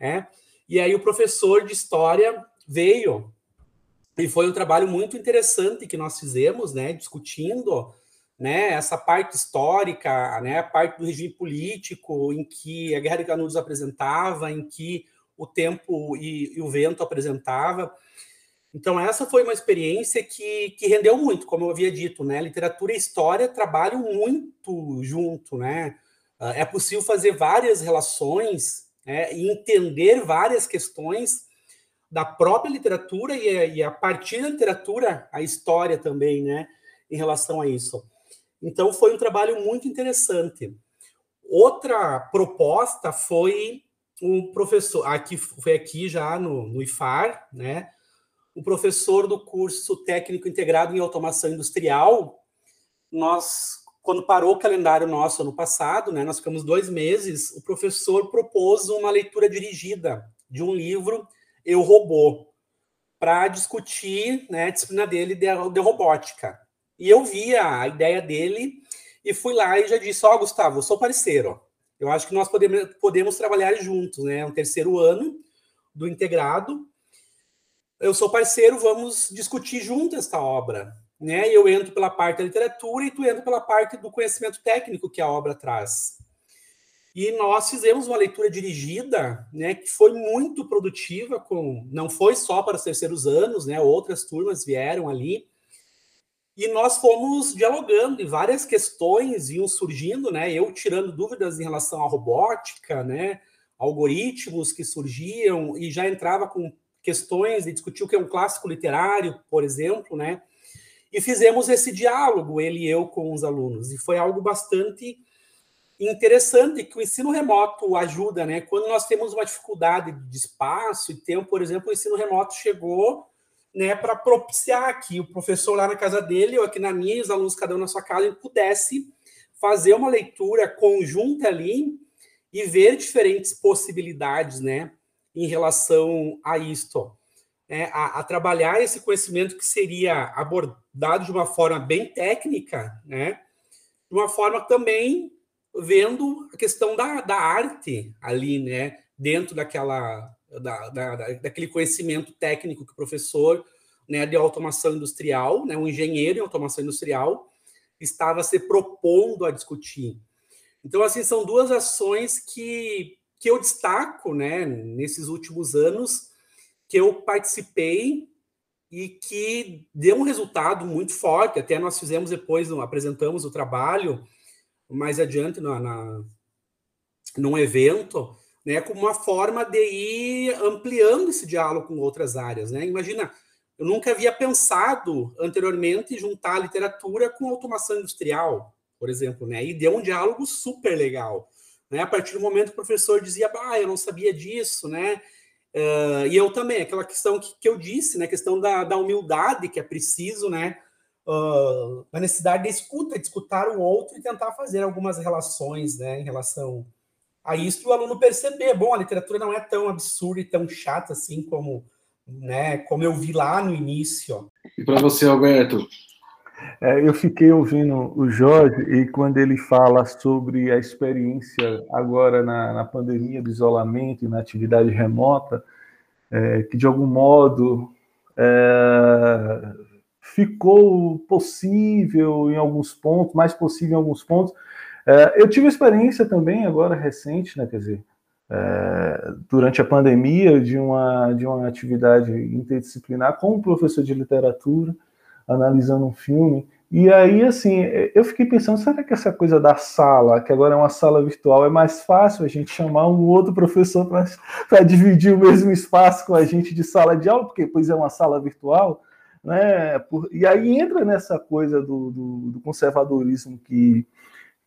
Né? E aí o professor de história veio, e foi um trabalho muito interessante que nós fizemos, né, discutindo né, essa parte histórica, né, a parte do regime político em que a Guerra de Canudos apresentava, em que o tempo e, e o vento apresentava. Então, essa foi uma experiência que, que rendeu muito, como eu havia dito, né? Literatura e história trabalham muito junto, né? Ah, é possível fazer várias relações né? e entender várias questões da própria literatura e, e a partir da literatura, a história também, né? Em relação a isso. Então, foi um trabalho muito interessante. Outra proposta foi um professor, aqui foi aqui já no, no IFAR, né? O professor do curso técnico integrado em automação industrial. Nós, quando parou o calendário nosso ano passado, né? Nós ficamos dois meses. O professor propôs uma leitura dirigida de um livro Eu Robô para discutir né, a disciplina dele de, de robótica. E eu vi a ideia dele e fui lá e já disse: Ó, oh, Gustavo, sou parceiro. Eu acho que nós podemos, podemos trabalhar juntos, né? É um terceiro ano do integrado. Eu sou parceiro, vamos discutir junto esta obra. Né? Eu entro pela parte da literatura e tu entra pela parte do conhecimento técnico que a obra traz. E nós fizemos uma leitura dirigida, né, que foi muito produtiva, com não foi só para os terceiros anos, né, outras turmas vieram ali, e nós fomos dialogando e várias questões iam surgindo, né? Eu tirando dúvidas em relação à robótica, né? Algoritmos que surgiam e já entrava com questões e discutiu o que é um clássico literário, por exemplo, né? E fizemos esse diálogo, ele e eu, com os alunos. E foi algo bastante interessante que o ensino remoto ajuda, né? Quando nós temos uma dificuldade de espaço e tempo, por exemplo, o ensino remoto chegou né, para propiciar que o professor lá na casa dele, ou aqui na minha, e os alunos cada um na sua casa, pudesse fazer uma leitura conjunta ali e ver diferentes possibilidades, né, em relação a isto. É, a, a, trabalhar esse conhecimento que seria abordado de uma forma bem técnica, né, de uma forma também vendo a questão da, da arte ali, né, dentro daquela da, da, daquele conhecimento técnico que o professor né, de automação industrial, né, um engenheiro em automação industrial, estava se propondo a discutir. Então, assim, são duas ações que, que eu destaco né, nesses últimos anos, que eu participei e que deu um resultado muito forte. Até nós fizemos depois, apresentamos o trabalho mais adiante na, na, num evento, né, como uma forma de ir ampliando esse diálogo com outras áreas. Né? Imagina, eu nunca havia pensado anteriormente juntar literatura com automação industrial, por exemplo, né? e deu um diálogo super legal. Né? A partir do momento que o professor dizia, ah, eu não sabia disso, né? Uh, e eu também, aquela questão que, que eu disse, né? A questão da, da humildade que é preciso, né? Uh, a necessidade de escuta, de escutar o outro e tentar fazer algumas relações, né? Em relação a isso o aluno perceber, bom, a literatura não é tão absurda e tão chata assim como, né, como eu vi lá no início. E para você, Alberto, É, eu fiquei ouvindo o Jorge e quando ele fala sobre a experiência agora na, na pandemia do isolamento e na atividade remota, é, que de algum modo é, ficou possível em alguns pontos, mais possível em alguns pontos. É, eu tive experiência também agora recente, né, quer dizer, é, durante a pandemia de uma de uma atividade interdisciplinar com um professor de literatura analisando um filme. E aí, assim, eu fiquei pensando, será que essa coisa da sala, que agora é uma sala virtual, é mais fácil a gente chamar um outro professor para dividir o mesmo espaço com a gente de sala de aula, porque pois é uma sala virtual, né? Por, e aí entra nessa coisa do, do, do conservadorismo que,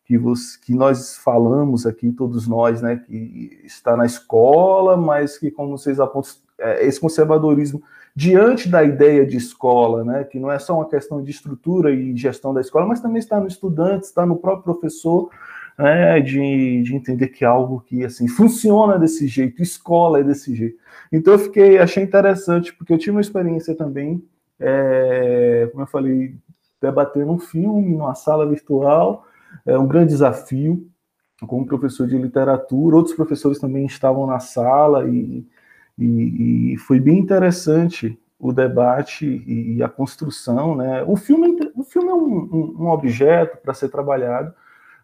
que, você, que nós falamos aqui, todos nós, né? Que está na escola, mas que, como vocês apontam, é, esse conservadorismo diante da ideia de escola, né, que não é só uma questão de estrutura e gestão da escola, mas também está no estudante, está no próprio professor, né, de, de entender que é algo que assim funciona desse jeito, escola é desse jeito. Então eu fiquei, achei interessante, porque eu tive uma experiência também, é, como eu falei, debatendo um filme numa sala virtual, é um grande desafio, com um professor de literatura, outros professores também estavam na sala e e, e foi bem interessante o debate e, a construção, né? O filme, o filme é um, um, objeto para ser trabalhado,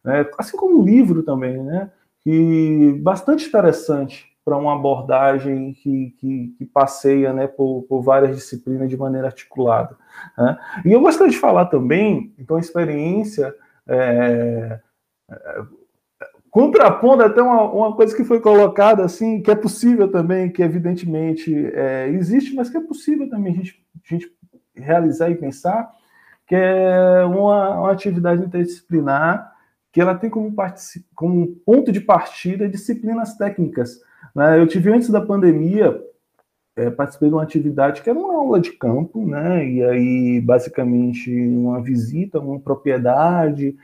né? assim como o livro também, né? E bastante interessante para uma abordagem que, que, que passeia né, por, por, várias disciplinas de maneira articulada. Né? E eu gostaria de falar também, então, a experiência é, contrapondo até uma, uma coisa que foi colocada assim, que é possível também, que evidentemente é, existe, mas que é possível também a gente, a gente realizar e pensar, que é uma, uma atividade interdisciplinar que ela tem como, como ponto de partida disciplinas técnicas. Né? Eu tive antes da pandemia, é, participei de uma atividade que era uma aula de campo, né? e aí basicamente uma visita a uma propriedade,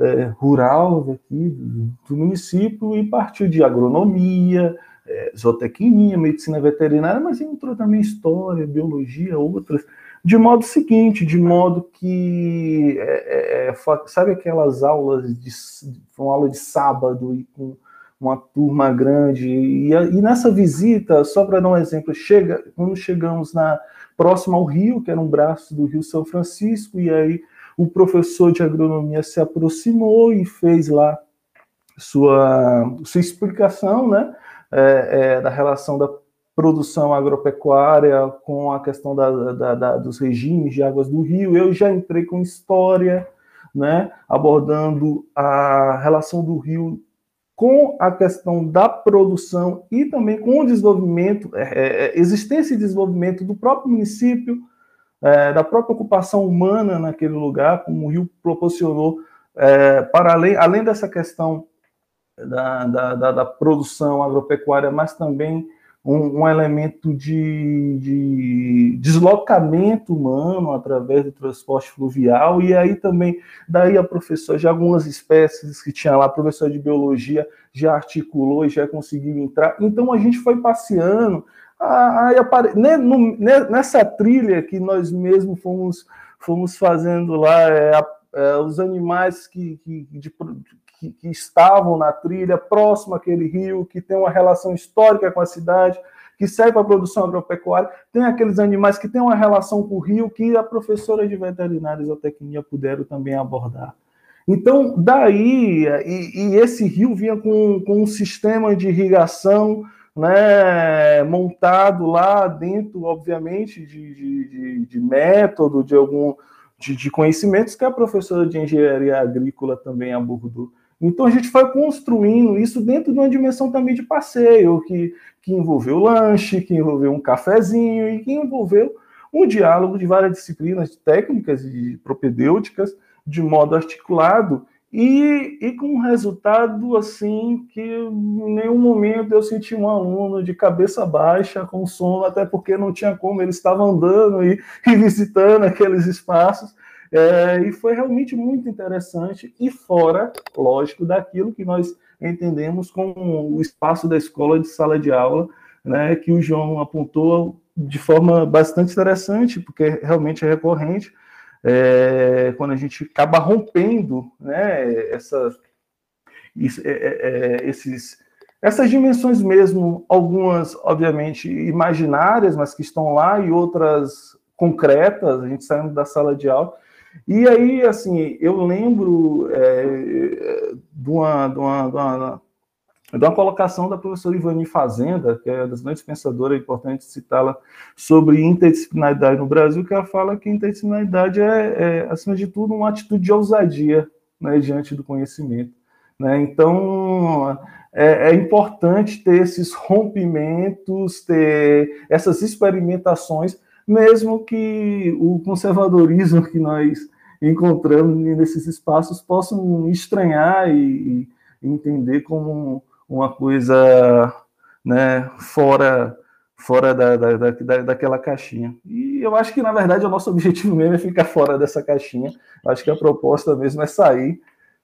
é, rural daqui do, município e partiu de agronomia, é, zootecnia, medicina veterinária, mas entrou também história, biologia, outras, de modo seguinte, de modo que, é, é, é sabe aquelas aulas de uma aula de sábado e com uma turma grande, e, e nessa visita, só para dar um exemplo, chega, quando chegamos na próxima ao rio, que era um braço do Rio São Francisco, e aí o professor de agronomia se aproximou e fez lá sua, sua explicação né, é, é, da relação da produção agropecuária com a questão da, da, da, dos regimes de águas do rio. Eu já entrei com história, né, abordando a relação do rio com a questão da produção e também com o desenvolvimento, é, é, existência e desenvolvimento do próprio município, é, da própria ocupação humana naquele lugar, como o Rio proporcionou, é, para além, além dessa questão da, da, da, da produção agropecuária, mas também um, um elemento de, de, deslocamento humano através do transporte fluvial, e aí também, daí a professora, de algumas espécies que tinha lá, a professora de biologia já articulou e já conseguiu entrar, então a gente foi passeando, Aí apare... nessa trilha que nós mesmos fomos, fomos fazendo lá, é, é, os animais que, que, de, que, que, estavam na trilha, próximo àquele rio, que tem uma relação histórica com a cidade, que serve para a produção agropecuária, tem aqueles animais que têm uma relação com o rio, que a professora de veterinária e zootecnia puderam também abordar. Então, daí, e, e esse rio vinha com, com um sistema de irrigação né, montado lá dentro, obviamente, de, de, de, método, de algum de, de, conhecimentos que a professora de engenharia agrícola também abordou. Então a gente foi construindo isso dentro de uma dimensão também de passeio, que, que envolveu lanche, que envolveu um cafezinho e que envolveu um diálogo de várias disciplinas técnicas e propedêuticas de modo articulado e, e com um resultado assim que em nenhum momento eu senti um aluno de cabeça baixa com sono, até porque não tinha como, ele estava andando e, e visitando aqueles espaços. É, e foi realmente muito interessante e fora, lógico, daquilo que nós entendemos como o espaço da escola de sala de aula, né, que o João apontou de forma bastante interessante, porque realmente é recorrente, é, quando a gente acaba rompendo né, essa, é, é, é, esses, essas dimensões mesmo, algumas obviamente imaginárias, mas que estão lá, e outras concretas, a gente saindo da sala de aula. E aí, assim, eu lembro é, de, uma, de, uma, de, uma, de uma colocação da professora Ivani Fazenda, que é das grandes pensadoras, é importante citá-la, sobre interdisciplinaridade no Brasil, que ela fala que interdisciplinaridade é, é acima de tudo, uma atitude de ousadia né, diante do conhecimento. Né? Então, é, é, importante ter esses rompimentos, ter essas experimentações, mesmo que o conservadorismo que nós encontramos nesses espaços possam estranhar e, e entender como uma coisa né, fora fora da, da, da, daquela caixinha. E eu acho que, na verdade, o nosso objetivo mesmo é ficar fora dessa caixinha. Acho que a proposta mesmo é sair.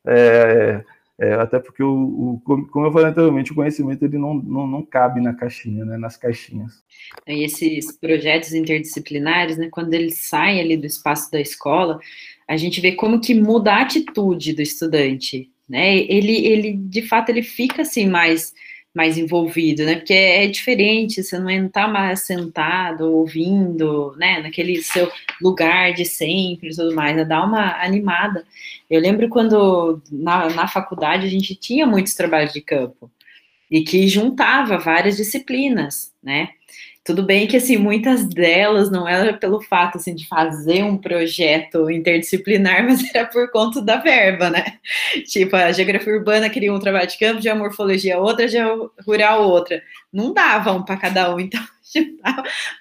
É, é, até porque, o, o, como eu falei anteriormente, o conhecimento ele não, não, não cabe na caixinha, né, nas caixinhas. E esses projetos interdisciplinares, né, quando eles saem ali do espaço da escola, a gente vê como que muda a atitude do estudante, né? Ele, ele de fato, ele fica assim mais mais envolvido, né? Porque é, diferente, você não está mais sentado, ouvindo, né? Naquele seu lugar de sempre tudo mais, né? dá uma animada. Eu lembro quando na, na faculdade a gente tinha muitos trabalhos de campo e que juntava várias disciplinas, né? Tudo bem que, assim, muitas delas não era pelo fato, assim, de fazer um projeto interdisciplinar, mas era por conta da verba, né? Tipo, a geografia urbana queria um trabalho de campo, a morfologia outra, a rural outra. Não dava um para cada um, então...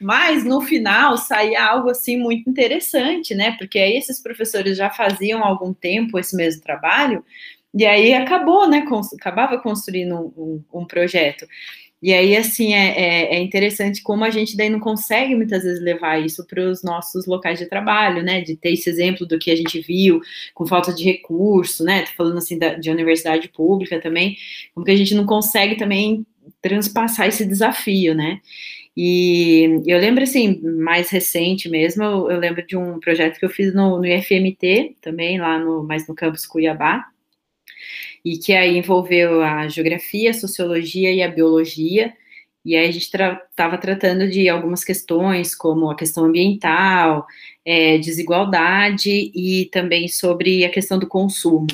Mas, no final, saía algo, assim, muito interessante, né? Porque aí esses professores já faziam há algum tempo esse mesmo trabalho, e aí acabou, né? Acabava construindo um, um, um projeto. E aí, assim, é, é, é, interessante como a gente daí não consegue muitas vezes levar isso para os nossos locais de trabalho, né? De ter esse exemplo do que a gente viu com falta de recurso, né? Tô falando assim da, de universidade pública também, como que a gente não consegue também transpassar esse desafio, né? E eu lembro, assim, mais recente mesmo, eu, eu lembro de um projeto que eu fiz no, no IFMT, também lá no, mais no campus Cuiabá, e que aí envolveu a geografia, a sociologia e a biologia. E aí a gente estava tra tratando de algumas questões, como a questão ambiental, é, desigualdade e também sobre a questão do consumo.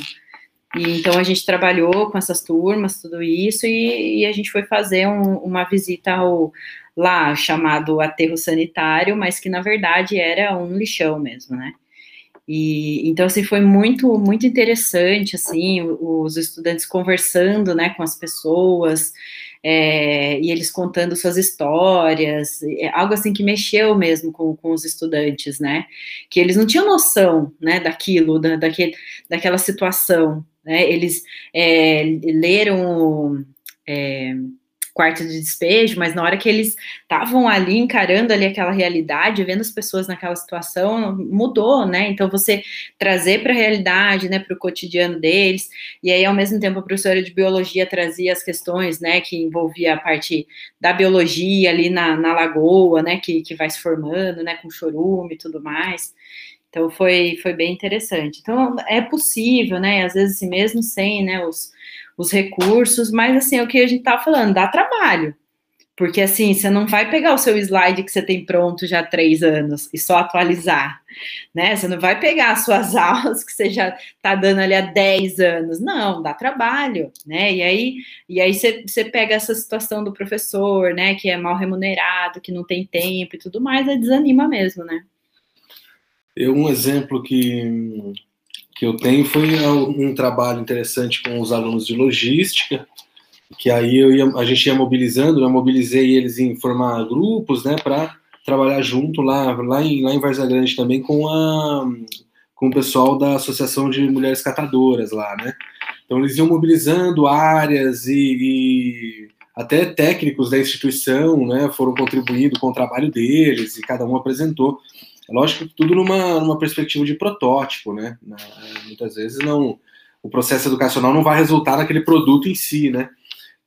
E, então a gente trabalhou com essas turmas, tudo isso, e, e a gente foi fazer um, uma visita ao lá chamado aterro sanitário, mas que na verdade era um lixão mesmo, né? E então assim foi muito muito interessante assim os estudantes conversando né com as pessoas é, e eles contando suas histórias é algo assim que mexeu mesmo com, com os estudantes né? Que eles não tinham noção né daquilo da, daquele, daquela situação né? Eles é, leram é, quarto de despejo, mas na hora que eles estavam ali encarando ali aquela realidade, vendo as pessoas naquela situação, mudou, né? Então você trazer para a realidade, né, para o cotidiano deles, e aí ao mesmo tempo a professora de biologia trazia as questões, né, que envolvia a parte da biologia ali na, na lagoa, né, que, que vai se formando, né, com chorume e tudo mais. Então foi, foi bem interessante. Então é possível, né? Às vezes assim, mesmo sem, né, os os recursos, mas assim, é o que a gente tá falando, dá trabalho. Porque assim, você não vai pegar o seu slide que você tem pronto já há três anos e só atualizar, né? Você não vai pegar as suas aulas que você já está dando ali há 10 anos. Não, dá trabalho, né? E aí, e aí você, você pega essa situação do professor, né? Que é mal remunerado, que não tem tempo e tudo mais, desanima mesmo, né? Eu, um exemplo que, que eu tenho foi um trabalho interessante com os alunos de logística, que aí eu ia, a gente ia mobilizando, eu mobilizei eles em formar grupos, né, para trabalhar junto lá, lá em, lá em Varza Grande também com a com o pessoal da Associação de Mulheres Catadoras lá, né? Então eles iam mobilizando áreas e, e até técnicos da instituição, né, foram contribuindo com o trabalho deles e cada um apresentou. É lógico que tudo numa, numa perspectiva de protótipo, né? Muitas vezes não, o processo educacional não vai resultar naquele produto em si, né?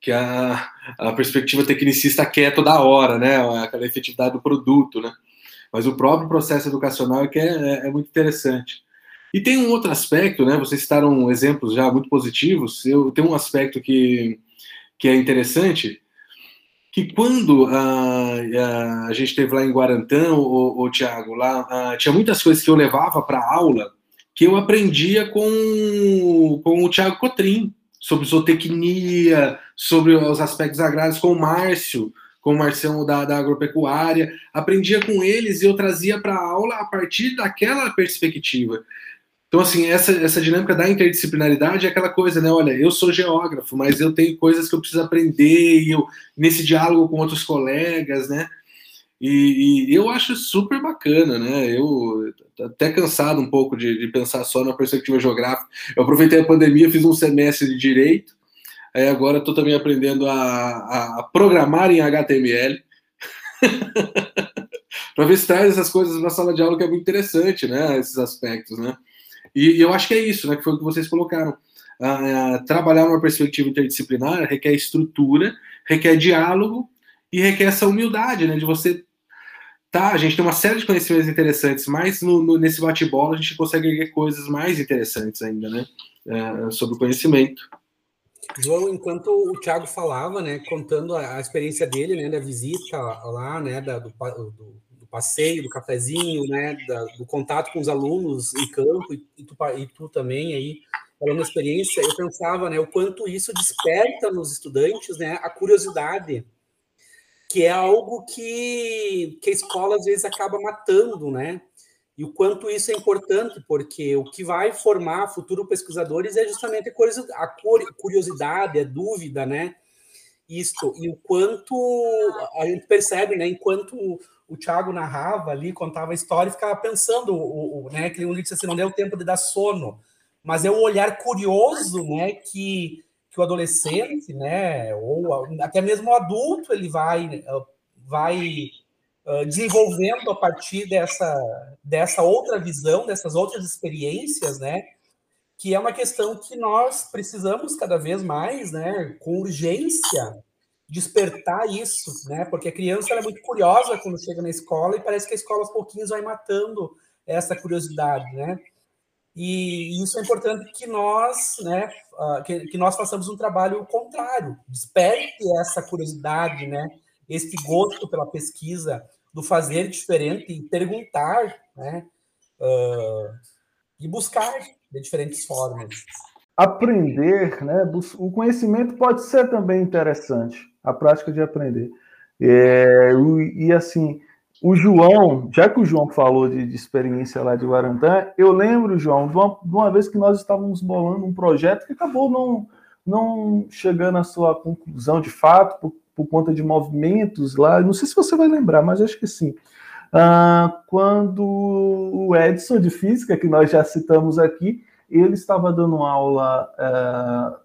Que a, a perspectiva tecnicista quer toda hora, né? Aquela efetividade do produto, né? mas o próprio processo educacional é que é, é, é muito interessante. E tem um outro aspecto, né? Vocês citaram exemplos já muito positivos. Eu tenho um aspecto que, que é interessante, que quando a, a, a gente esteve lá em Guarantã, o, o Tiago, lá a, tinha muitas coisas que eu levava para aula que eu aprendia com, com o Tiago Cotrim, sobre zootecnia, sobre os aspectos agrários com o Márcio, com o Marcião da, da agropecuária, aprendia com eles e eu trazia para aula a partir daquela perspectiva. Então, assim, essa, essa dinâmica da interdisciplinaridade é aquela coisa, né? Olha, eu sou geógrafo, mas eu tenho coisas que eu preciso aprender, e eu, nesse diálogo com outros colegas, né? E, e eu acho super bacana, né? Eu até cansado um pouco de, de, pensar só na perspectiva geográfica. Eu aproveitei a pandemia, fiz um semestre de direito, aí agora estou também aprendendo a, a, programar em HTML. para ver se traz essas coisas na sala de aula que é muito interessante, né? Esses aspectos, né? E, e, eu acho que é isso, né? Que foi o que vocês colocaram. Ah, trabalhar uma perspectiva interdisciplinar requer estrutura, requer diálogo e requer essa humildade, né? De você tá, a gente tem uma série de conhecimentos interessantes, mas no, no, nesse bate-bola a gente consegue ver coisas mais interessantes ainda, né? É, sobre o conhecimento. João, enquanto o Thiago falava, né, contando a, a experiência dele, né, da visita lá, né, da, do, do passeio, do cafezinho, né, da, do contato com os alunos em campo, e, e, tu, e tu também aí, falando experiência, eu pensava, né, o quanto isso desperta nos estudantes, né, a curiosidade, que é algo que, que a escola às vezes acaba matando, né, e o quanto isso é importante, porque o que vai formar futuros pesquisadores é justamente a curiosidade, a dúvida, né, isto, e o quanto a gente percebe, né, enquanto o Thiago narrava ali, contava a história e ficava pensando, o, o, né, que um disse assim, não deu tempo de dar sono, mas é um olhar curioso, né, que, que o adolescente, né, ou até mesmo o adulto, ele vai, vai uh, desenvolvendo a partir dessa, dessa outra visão, dessas outras experiências, né, que é uma questão que nós precisamos cada vez mais, né, com urgência, despertar isso, né? Porque a criança é muito curiosa quando chega na escola e parece que a escola aos pouquinhos vai matando essa curiosidade, né? E isso é importante que nós, né, ah, que, que nós façamos um trabalho contrário, desperte essa curiosidade, né, este gosto pela pesquisa, do fazer diferente e perguntar, né, uh, e buscar de diferentes formas. Aprender, né, o conhecimento pode ser também interessante a prática de aprender. É, e assim, o João, já que o João falou de, de, experiência lá de Guarantã, eu lembro, João, de uma, de uma, vez que nós estávamos bolando um projeto que acabou não, não chegando à sua conclusão de fato, por, por conta de movimentos lá. Não sei se você vai lembrar, mas acho que sim. Ah, quando o Edson de Física, que nós já citamos aqui, ele estava dando aula. Ah,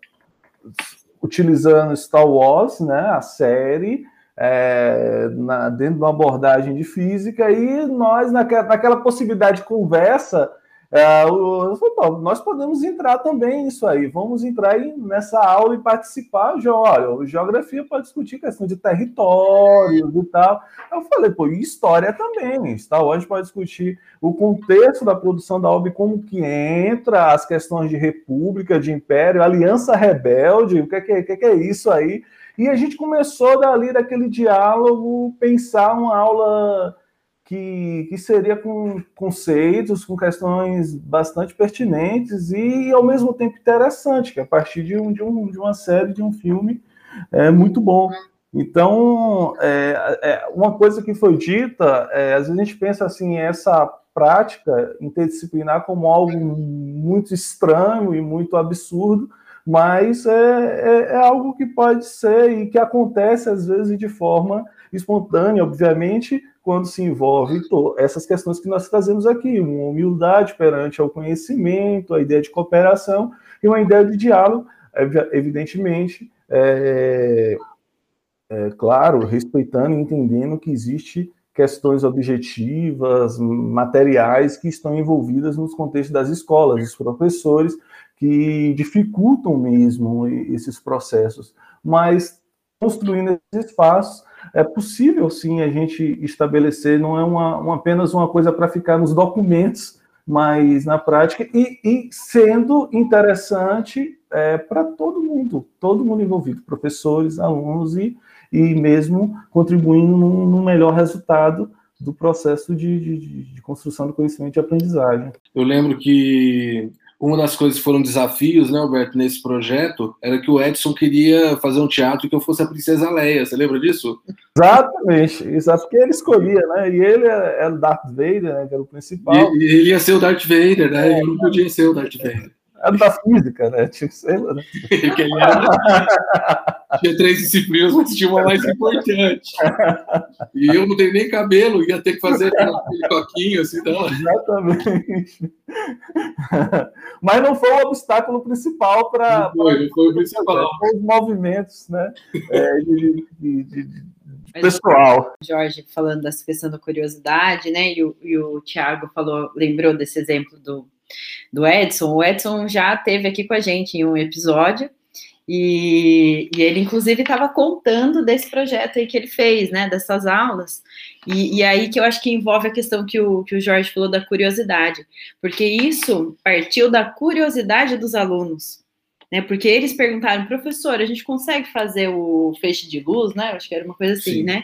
utilizando Star Wars, né, a série, é, na, dentro de uma abordagem de física, e nós, naquela, naquela possibilidade de conversa, é, o, nós podemos entrar também nisso aí, vamos entrar nessa aula e participar. Olha, geografia pode discutir questão de territórios e tal. Eu falei, pô, e história também. Star Wars pode discutir o contexto da produção da obra, como que entra, as questões de república, de império, aliança rebelde, o que é, que é, que é isso aí. E a gente começou dali, daquele diálogo, pensar uma aula que, que seria com conceitos, com questões bastante pertinentes e, ao mesmo tempo, interessante, que é a partir de, um, de, um, de uma série, de um filme é muito bom. Então, é, é, uma coisa que foi dita, é, às vezes a gente pensa assim, essa prática interdisciplinar como algo muito estranho e muito absurdo, mas é, é, é, algo que pode ser e que acontece às vezes de forma espontânea, obviamente, quando se envolve essas questões que nós trazemos aqui, uma humildade perante ao conhecimento, a ideia de cooperação e uma ideia de diálogo, evidentemente, é, é, claro, respeitando e entendendo que existe questões objetivas, materiais que estão envolvidas nos contextos das escolas, dos professores, que dificultam mesmo esses processos, mas construindo esses espaços é possível sim a gente estabelecer, não é uma, uma apenas uma coisa para ficar nos documentos, mas na prática, e, e sendo interessante é, para todo mundo, todo mundo envolvido, professores, alunos e, e mesmo contribuindo num, melhor resultado do processo de, de, de, construção do conhecimento e aprendizagem. Eu lembro que uma das coisas que foram desafios, né, Alberto, nesse projeto, era que o Edson queria fazer um teatro que eu fosse a Princesa Leia. Você lembra disso? Exatamente, exato, porque ele escolhia, né? E ele era o Darth Vader, né, que era o principal. E, e ele ia ser o Darth Vader, né? É, eu não podia ser o Darth Vader. Era da física, né? Tinha que ser, né? ele era... tinha três disciplinas, mas tinha uma mais importante. E eu não tenho nem cabelo, ia ter que fazer aquele coquinho, assim, não. Exatamente. Mas não foi o obstáculo principal para. Não foi, não foi o principal. Os movimentos, né? É, de, de, de, pessoal. Jorge falando dessa questão da curiosidade, né? E o, e o Tiago falou, lembrou desse exemplo do do Edson. O Edson já teve aqui com a gente em um episódio. E, e ele, inclusive, estava contando desse projeto aí que ele fez, né, dessas aulas. E, e, aí que eu acho que envolve a questão que o, que o Jorge falou da curiosidade, porque isso partiu da curiosidade dos alunos, né? Porque eles perguntaram, professor, a gente consegue fazer o feixe de luz, né? Eu acho que era uma coisa assim, Sim. né?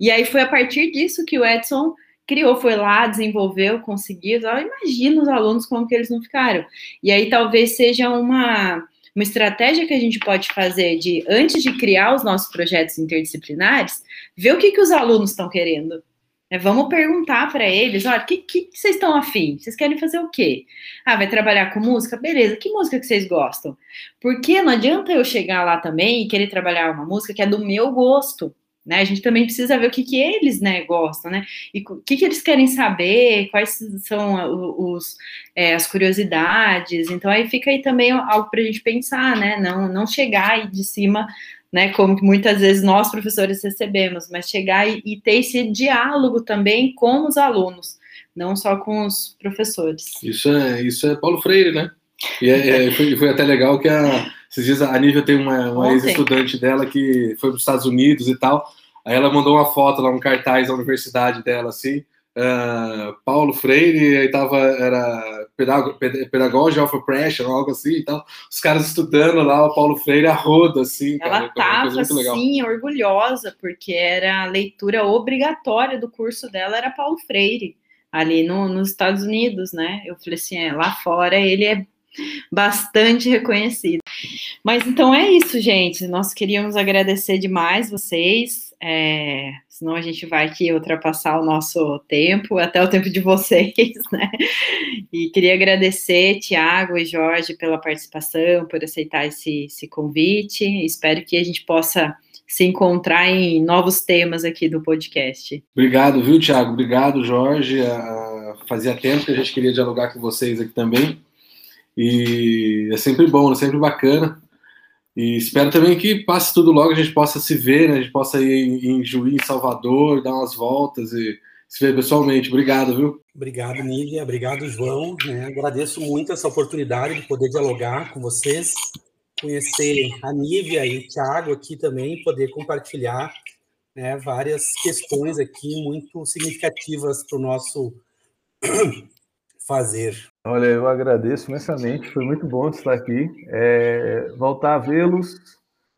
E aí foi a partir disso que o Edson criou, foi lá, desenvolveu, conseguiu. Imagina os alunos como que eles não ficaram. E aí talvez seja uma, uma estratégia que a gente pode fazer de, antes de criar os nossos projetos interdisciplinares, ver o que, que os alunos estão querendo. É, vamos perguntar para eles, olha, o que, que, vocês estão afim? Vocês querem fazer o quê? Ah, vai trabalhar com música? Beleza, que música que vocês gostam? Porque não adianta eu chegar lá também e querer trabalhar uma música que é do meu gosto. Né? A gente também precisa ver o que, que eles né, gostam, né? E o que, que eles querem saber, quais são os, é, as curiosidades. Então, aí fica aí também algo para a gente pensar, né? Não, não chegar aí de cima, né? Como muitas vezes nós, professores, recebemos, mas chegar e, e ter esse diálogo também com os alunos, não só com os professores. Isso é, isso é Paulo Freire, né? E é, é, foi, foi, até legal que a, esses dias a Nívia tem uma, uma ex-estudante dela que foi para os Estados Unidos e tal. Aí ela mandou uma foto lá, um cartaz da universidade dela, assim, uh, Paulo Freire, aí tava, era Pedagogy of Oppression, algo assim e tal. Os caras estudando lá o Paulo Freire a roda, assim. Ela cara, tava, assim, orgulhosa, porque era a leitura obrigatória do curso dela, era Paulo Freire, ali no, nos Estados Unidos, né? Eu falei assim, é, lá fora ele é bastante reconhecido. Mas então é isso, gente. Nós queríamos agradecer demais vocês. É, senão a gente vai aqui ultrapassar o nosso tempo, até o tempo de vocês, né? E queria agradecer, Tiago e Jorge, pela participação, por aceitar esse, esse convite. Espero que a gente possa se encontrar em novos temas aqui do podcast. Obrigado, viu, Tiago? Obrigado, Jorge. Fazia tempo que a gente queria dialogar com vocês aqui também. E é sempre bom, é sempre bacana. E espero também que passe tudo logo, a gente possa se ver, né? a gente possa ir em, em Juí, em Salvador, dar umas voltas e se ver pessoalmente. Obrigado, viu? Obrigado, Nívia. Obrigado, João. Né? Agradeço muito essa oportunidade de poder dialogar com vocês, conhecer a Nívia e o Thiago aqui também, poder compartilhar né, várias questões aqui muito significativas para o nosso fazer. Olha, eu agradeço imensamente, foi muito bom estar aqui. É, voltar a vê-los,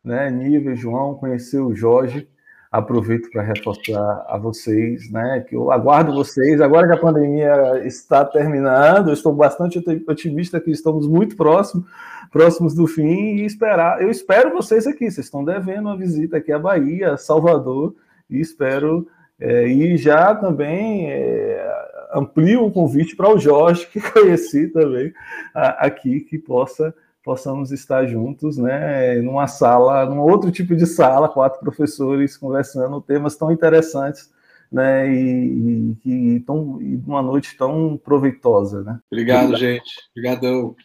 né, Nível, João, conhecer o Jorge. Aproveito para reforçar a vocês, né, que eu aguardo vocês. Agora que a pandemia está terminando, estou bastante otimista que estamos muito próximos, próximos do fim e esperar. Eu espero vocês aqui. Vocês estão devendo uma visita aqui à Bahia, Salvador, e espero é, e já também é, amplio o convite para o Jorge, que conheci também aqui, que possa possamos estar juntos, né, numa sala, num outro tipo de sala, quatro professores conversando temas tão interessantes, né, e, e, e, tão, e uma noite tão proveitosa, né. Obrigado, Obrigado. gente. Obrigadão.